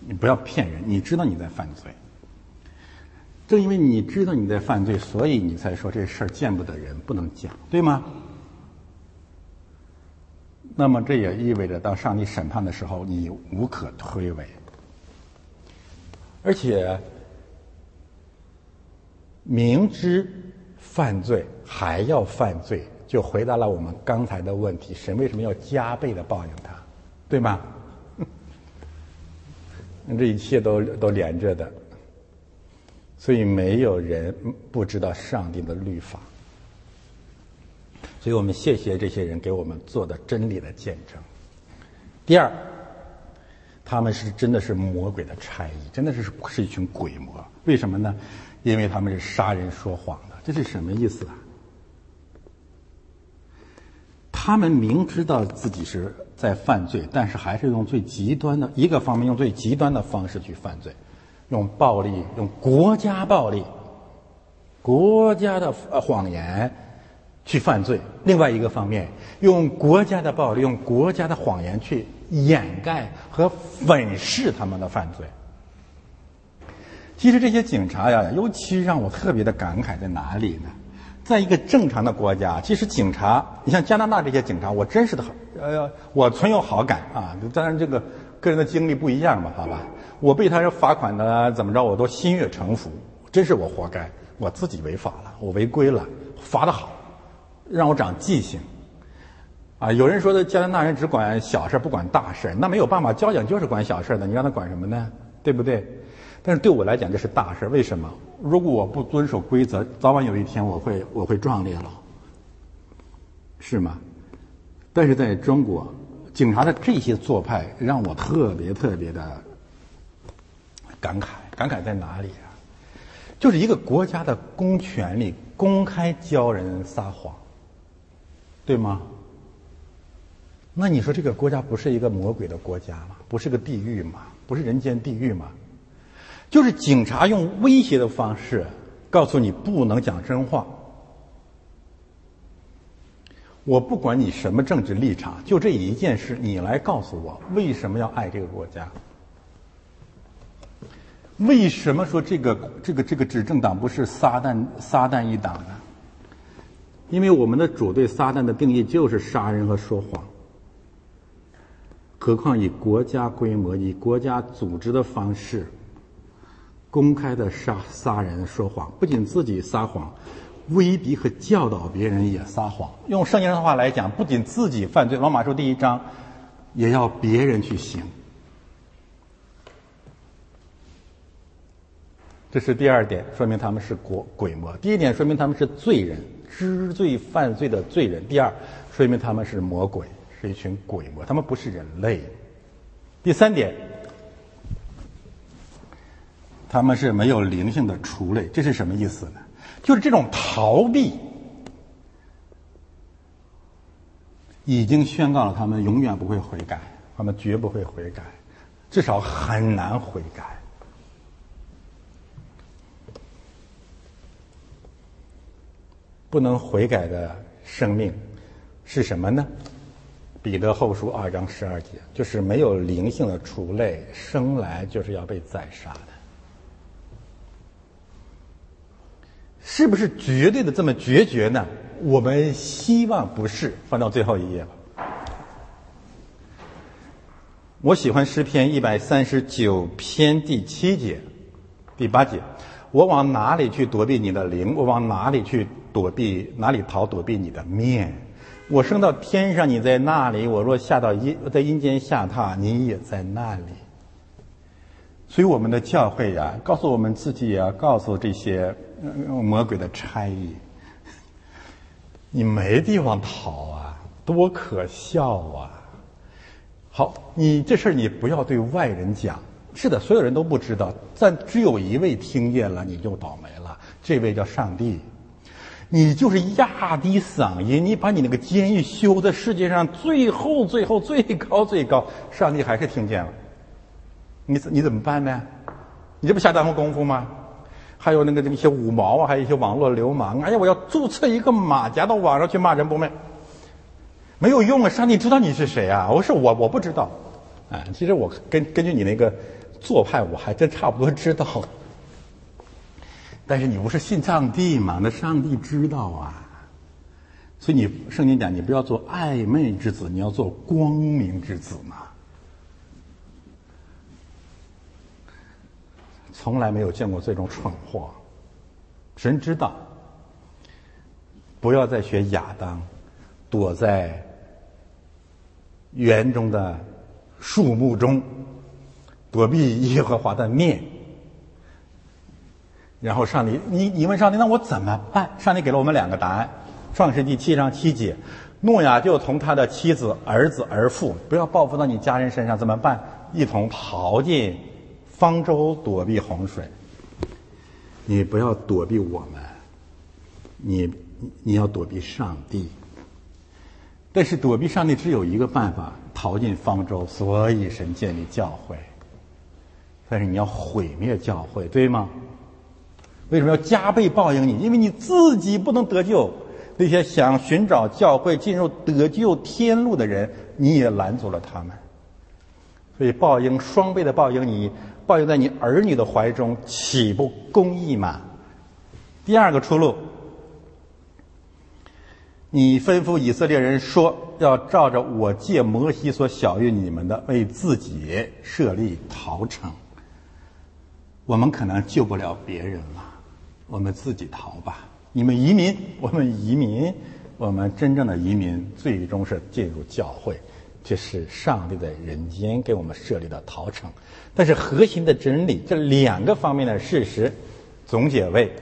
你不要骗人，你知道你在犯罪。正因为你知道你在犯罪，所以你才说这事儿见不得人，不能讲，对吗？那么这也意味着，当上帝审判的时候，你无可推诿，而且。明知犯罪还要犯罪，就回答了我们刚才的问题：神为什么要加倍的报应他？对吗？*laughs* 这一切都都连着的，所以没有人不知道上帝的律法。所以我们谢谢这些人给我们做的真理的见证。第二，他们是真的是魔鬼的差役，真的是是一群鬼魔。为什么呢？因为他们是杀人说谎的，这是什么意思啊？他们明知道自己是在犯罪，但是还是用最极端的一个方面，用最极端的方式去犯罪，用暴力，用国家暴力、国家的谎言去犯罪；另外一个方面，用国家的暴力、用国家的谎言去掩盖和粉饰他们的犯罪。其实这些警察呀，尤其让我特别的感慨在哪里呢？在一个正常的国家，其实警察，你像加拿大这些警察，我真是的，呃，我存有好感啊。当然，这个个人的经历不一样吧，好吧。我被他罚款的怎么着，我都心悦诚服，真是我活该，我自己违法了，我违规了，罚的好，让我长记性。啊，有人说的加拿大人只管小事不管大事，那没有办法，交警就是管小事的，你让他管什么呢？对不对？但是对我来讲这是大事为什么？如果我不遵守规则，早晚有一天我会我会壮烈了，是吗？但是在中国，警察的这些做派让我特别特别的感慨。感慨在哪里啊？就是一个国家的公权力公开教人撒谎，对吗？那你说这个国家不是一个魔鬼的国家吗？不是个地狱吗？不是人间地狱吗？就是警察用威胁的方式告诉你不能讲真话。我不管你什么政治立场，就这一件事，你来告诉我为什么要爱这个国家？为什么说这个这个这个执政党不是撒旦撒旦一党呢？因为我们的主对撒旦的定义就是杀人和说谎。何况以国家规模、以国家组织的方式，公开的杀杀人说谎，不仅自己撒谎，威逼和教导别人也撒谎。用圣经的话来讲，不仅自己犯罪，《罗马书》第一章，也要别人去行。这是第二点，说明他们是国鬼魔。第一点说明他们是罪人，知罪犯罪的罪人。第二，说明他们是魔鬼，是一群鬼魔，他们不是人类。第三点，他们是没有灵性的畜类。这是什么意思呢？就是这种逃避，已经宣告了他们永远不会悔改，他们绝不会悔改，至少很难悔改。不能悔改的生命是什么呢？彼得后书二章十二节，就是没有灵性的畜类，生来就是要被宰杀的。是不是绝对的这么决绝呢？我们希望不是。翻到最后一页吧。我喜欢诗篇一百三十九篇第七节、第八节。我往哪里去躲避你的灵？我往哪里去？躲避哪里逃？躲避你的面。我升到天上，你在那里；我若下到阴，在阴间下榻，你也在那里。所以，我们的教会呀，告诉我们自己，也要告诉这些魔鬼的差役：你没地方逃啊，多可笑啊！好，你这事儿你不要对外人讲。是的，所有人都不知道，但只有一位听见了，你就倒霉了。这位叫上帝。你就是压低嗓音，你把你那个监狱修在世界上最后、最后、最高、最高，上帝还是听见了。你你怎么办呢？你这不下耽误功夫吗？还有那个那些五毛啊，还有一些网络流氓，哎呀，我要注册一个马甲到网上去骂人不没？没有用啊！上帝知道你是谁啊？我说我我不知道，哎，其实我根根据你那个做派，我还真差不多知道。*laughs* 但是你不是信上帝吗？那上帝知道啊，所以你圣经讲，你不要做暧昧之子，你要做光明之子嘛。从来没有见过这种蠢货，神知道。不要再学亚当，躲在园中的树木中，躲避耶和华的面。然后上帝，你你问上帝，那我怎么办？上帝给了我们两个答案，《创世纪》七章七节，诺亚就同他的妻子、儿子、儿妇，不要报复到你家人身上，怎么办？一同逃进方舟，躲避洪水。你不要躲避我们，你你要躲避上帝。但是躲避上帝只有一个办法，逃进方舟。所以神建立教会，但是你要毁灭教会，对吗？为什么要加倍报应你？因为你自己不能得救，那些想寻找教会、进入得救天路的人，你也拦阻了他们。所以报应双倍的报应你，报应在你儿女的怀中，岂不公义吗？第二个出路，你吩咐以色列人说，要照着我借摩西所晓谕你们的，为自己设立逃城。我们可能救不了别人了。我们自己逃吧！你们移民，*laughs* 我们移民，我们真正的移民最终是进入教会，这是上帝在人间给我们设立的逃城。但是核心的真理，这两个方面的事实，总结为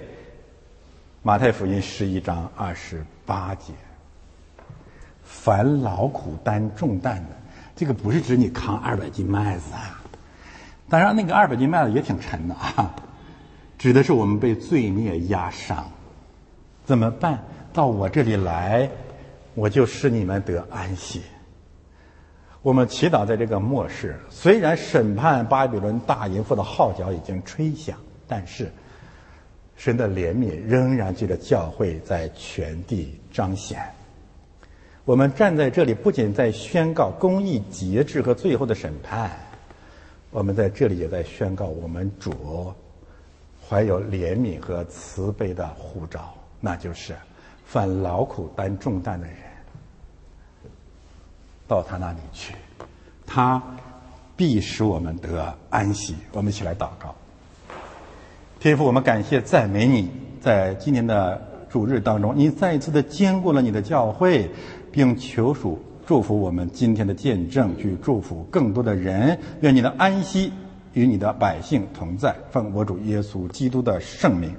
马太福音十一章二十八节：凡劳苦担重担的，这个不是指你扛二百斤麦子啊，当然那个二百斤麦子也挺沉的啊。*laughs* 指的是我们被罪孽压伤，怎么办？到我这里来，我就使你们得安息。我们祈祷在这个末世，虽然审判巴比伦大淫妇的号角已经吹响，但是神的怜悯仍然借着教会在全地彰显。我们站在这里，不仅在宣告公义、节制和最后的审判。我们在这里也在宣告，我们主怀有怜悯和慈悲的护照，那就是犯劳苦担重担的人到他那里去，他必使我们得安息。我们一起来祷告。天父，我们感谢赞美你，在今年的主日当中，你再一次的兼顾了你的教会，并求属祝福我们今天的见证，去祝福更多的人。愿你的安息与你的百姓同在。奉我主耶稣基督的圣名。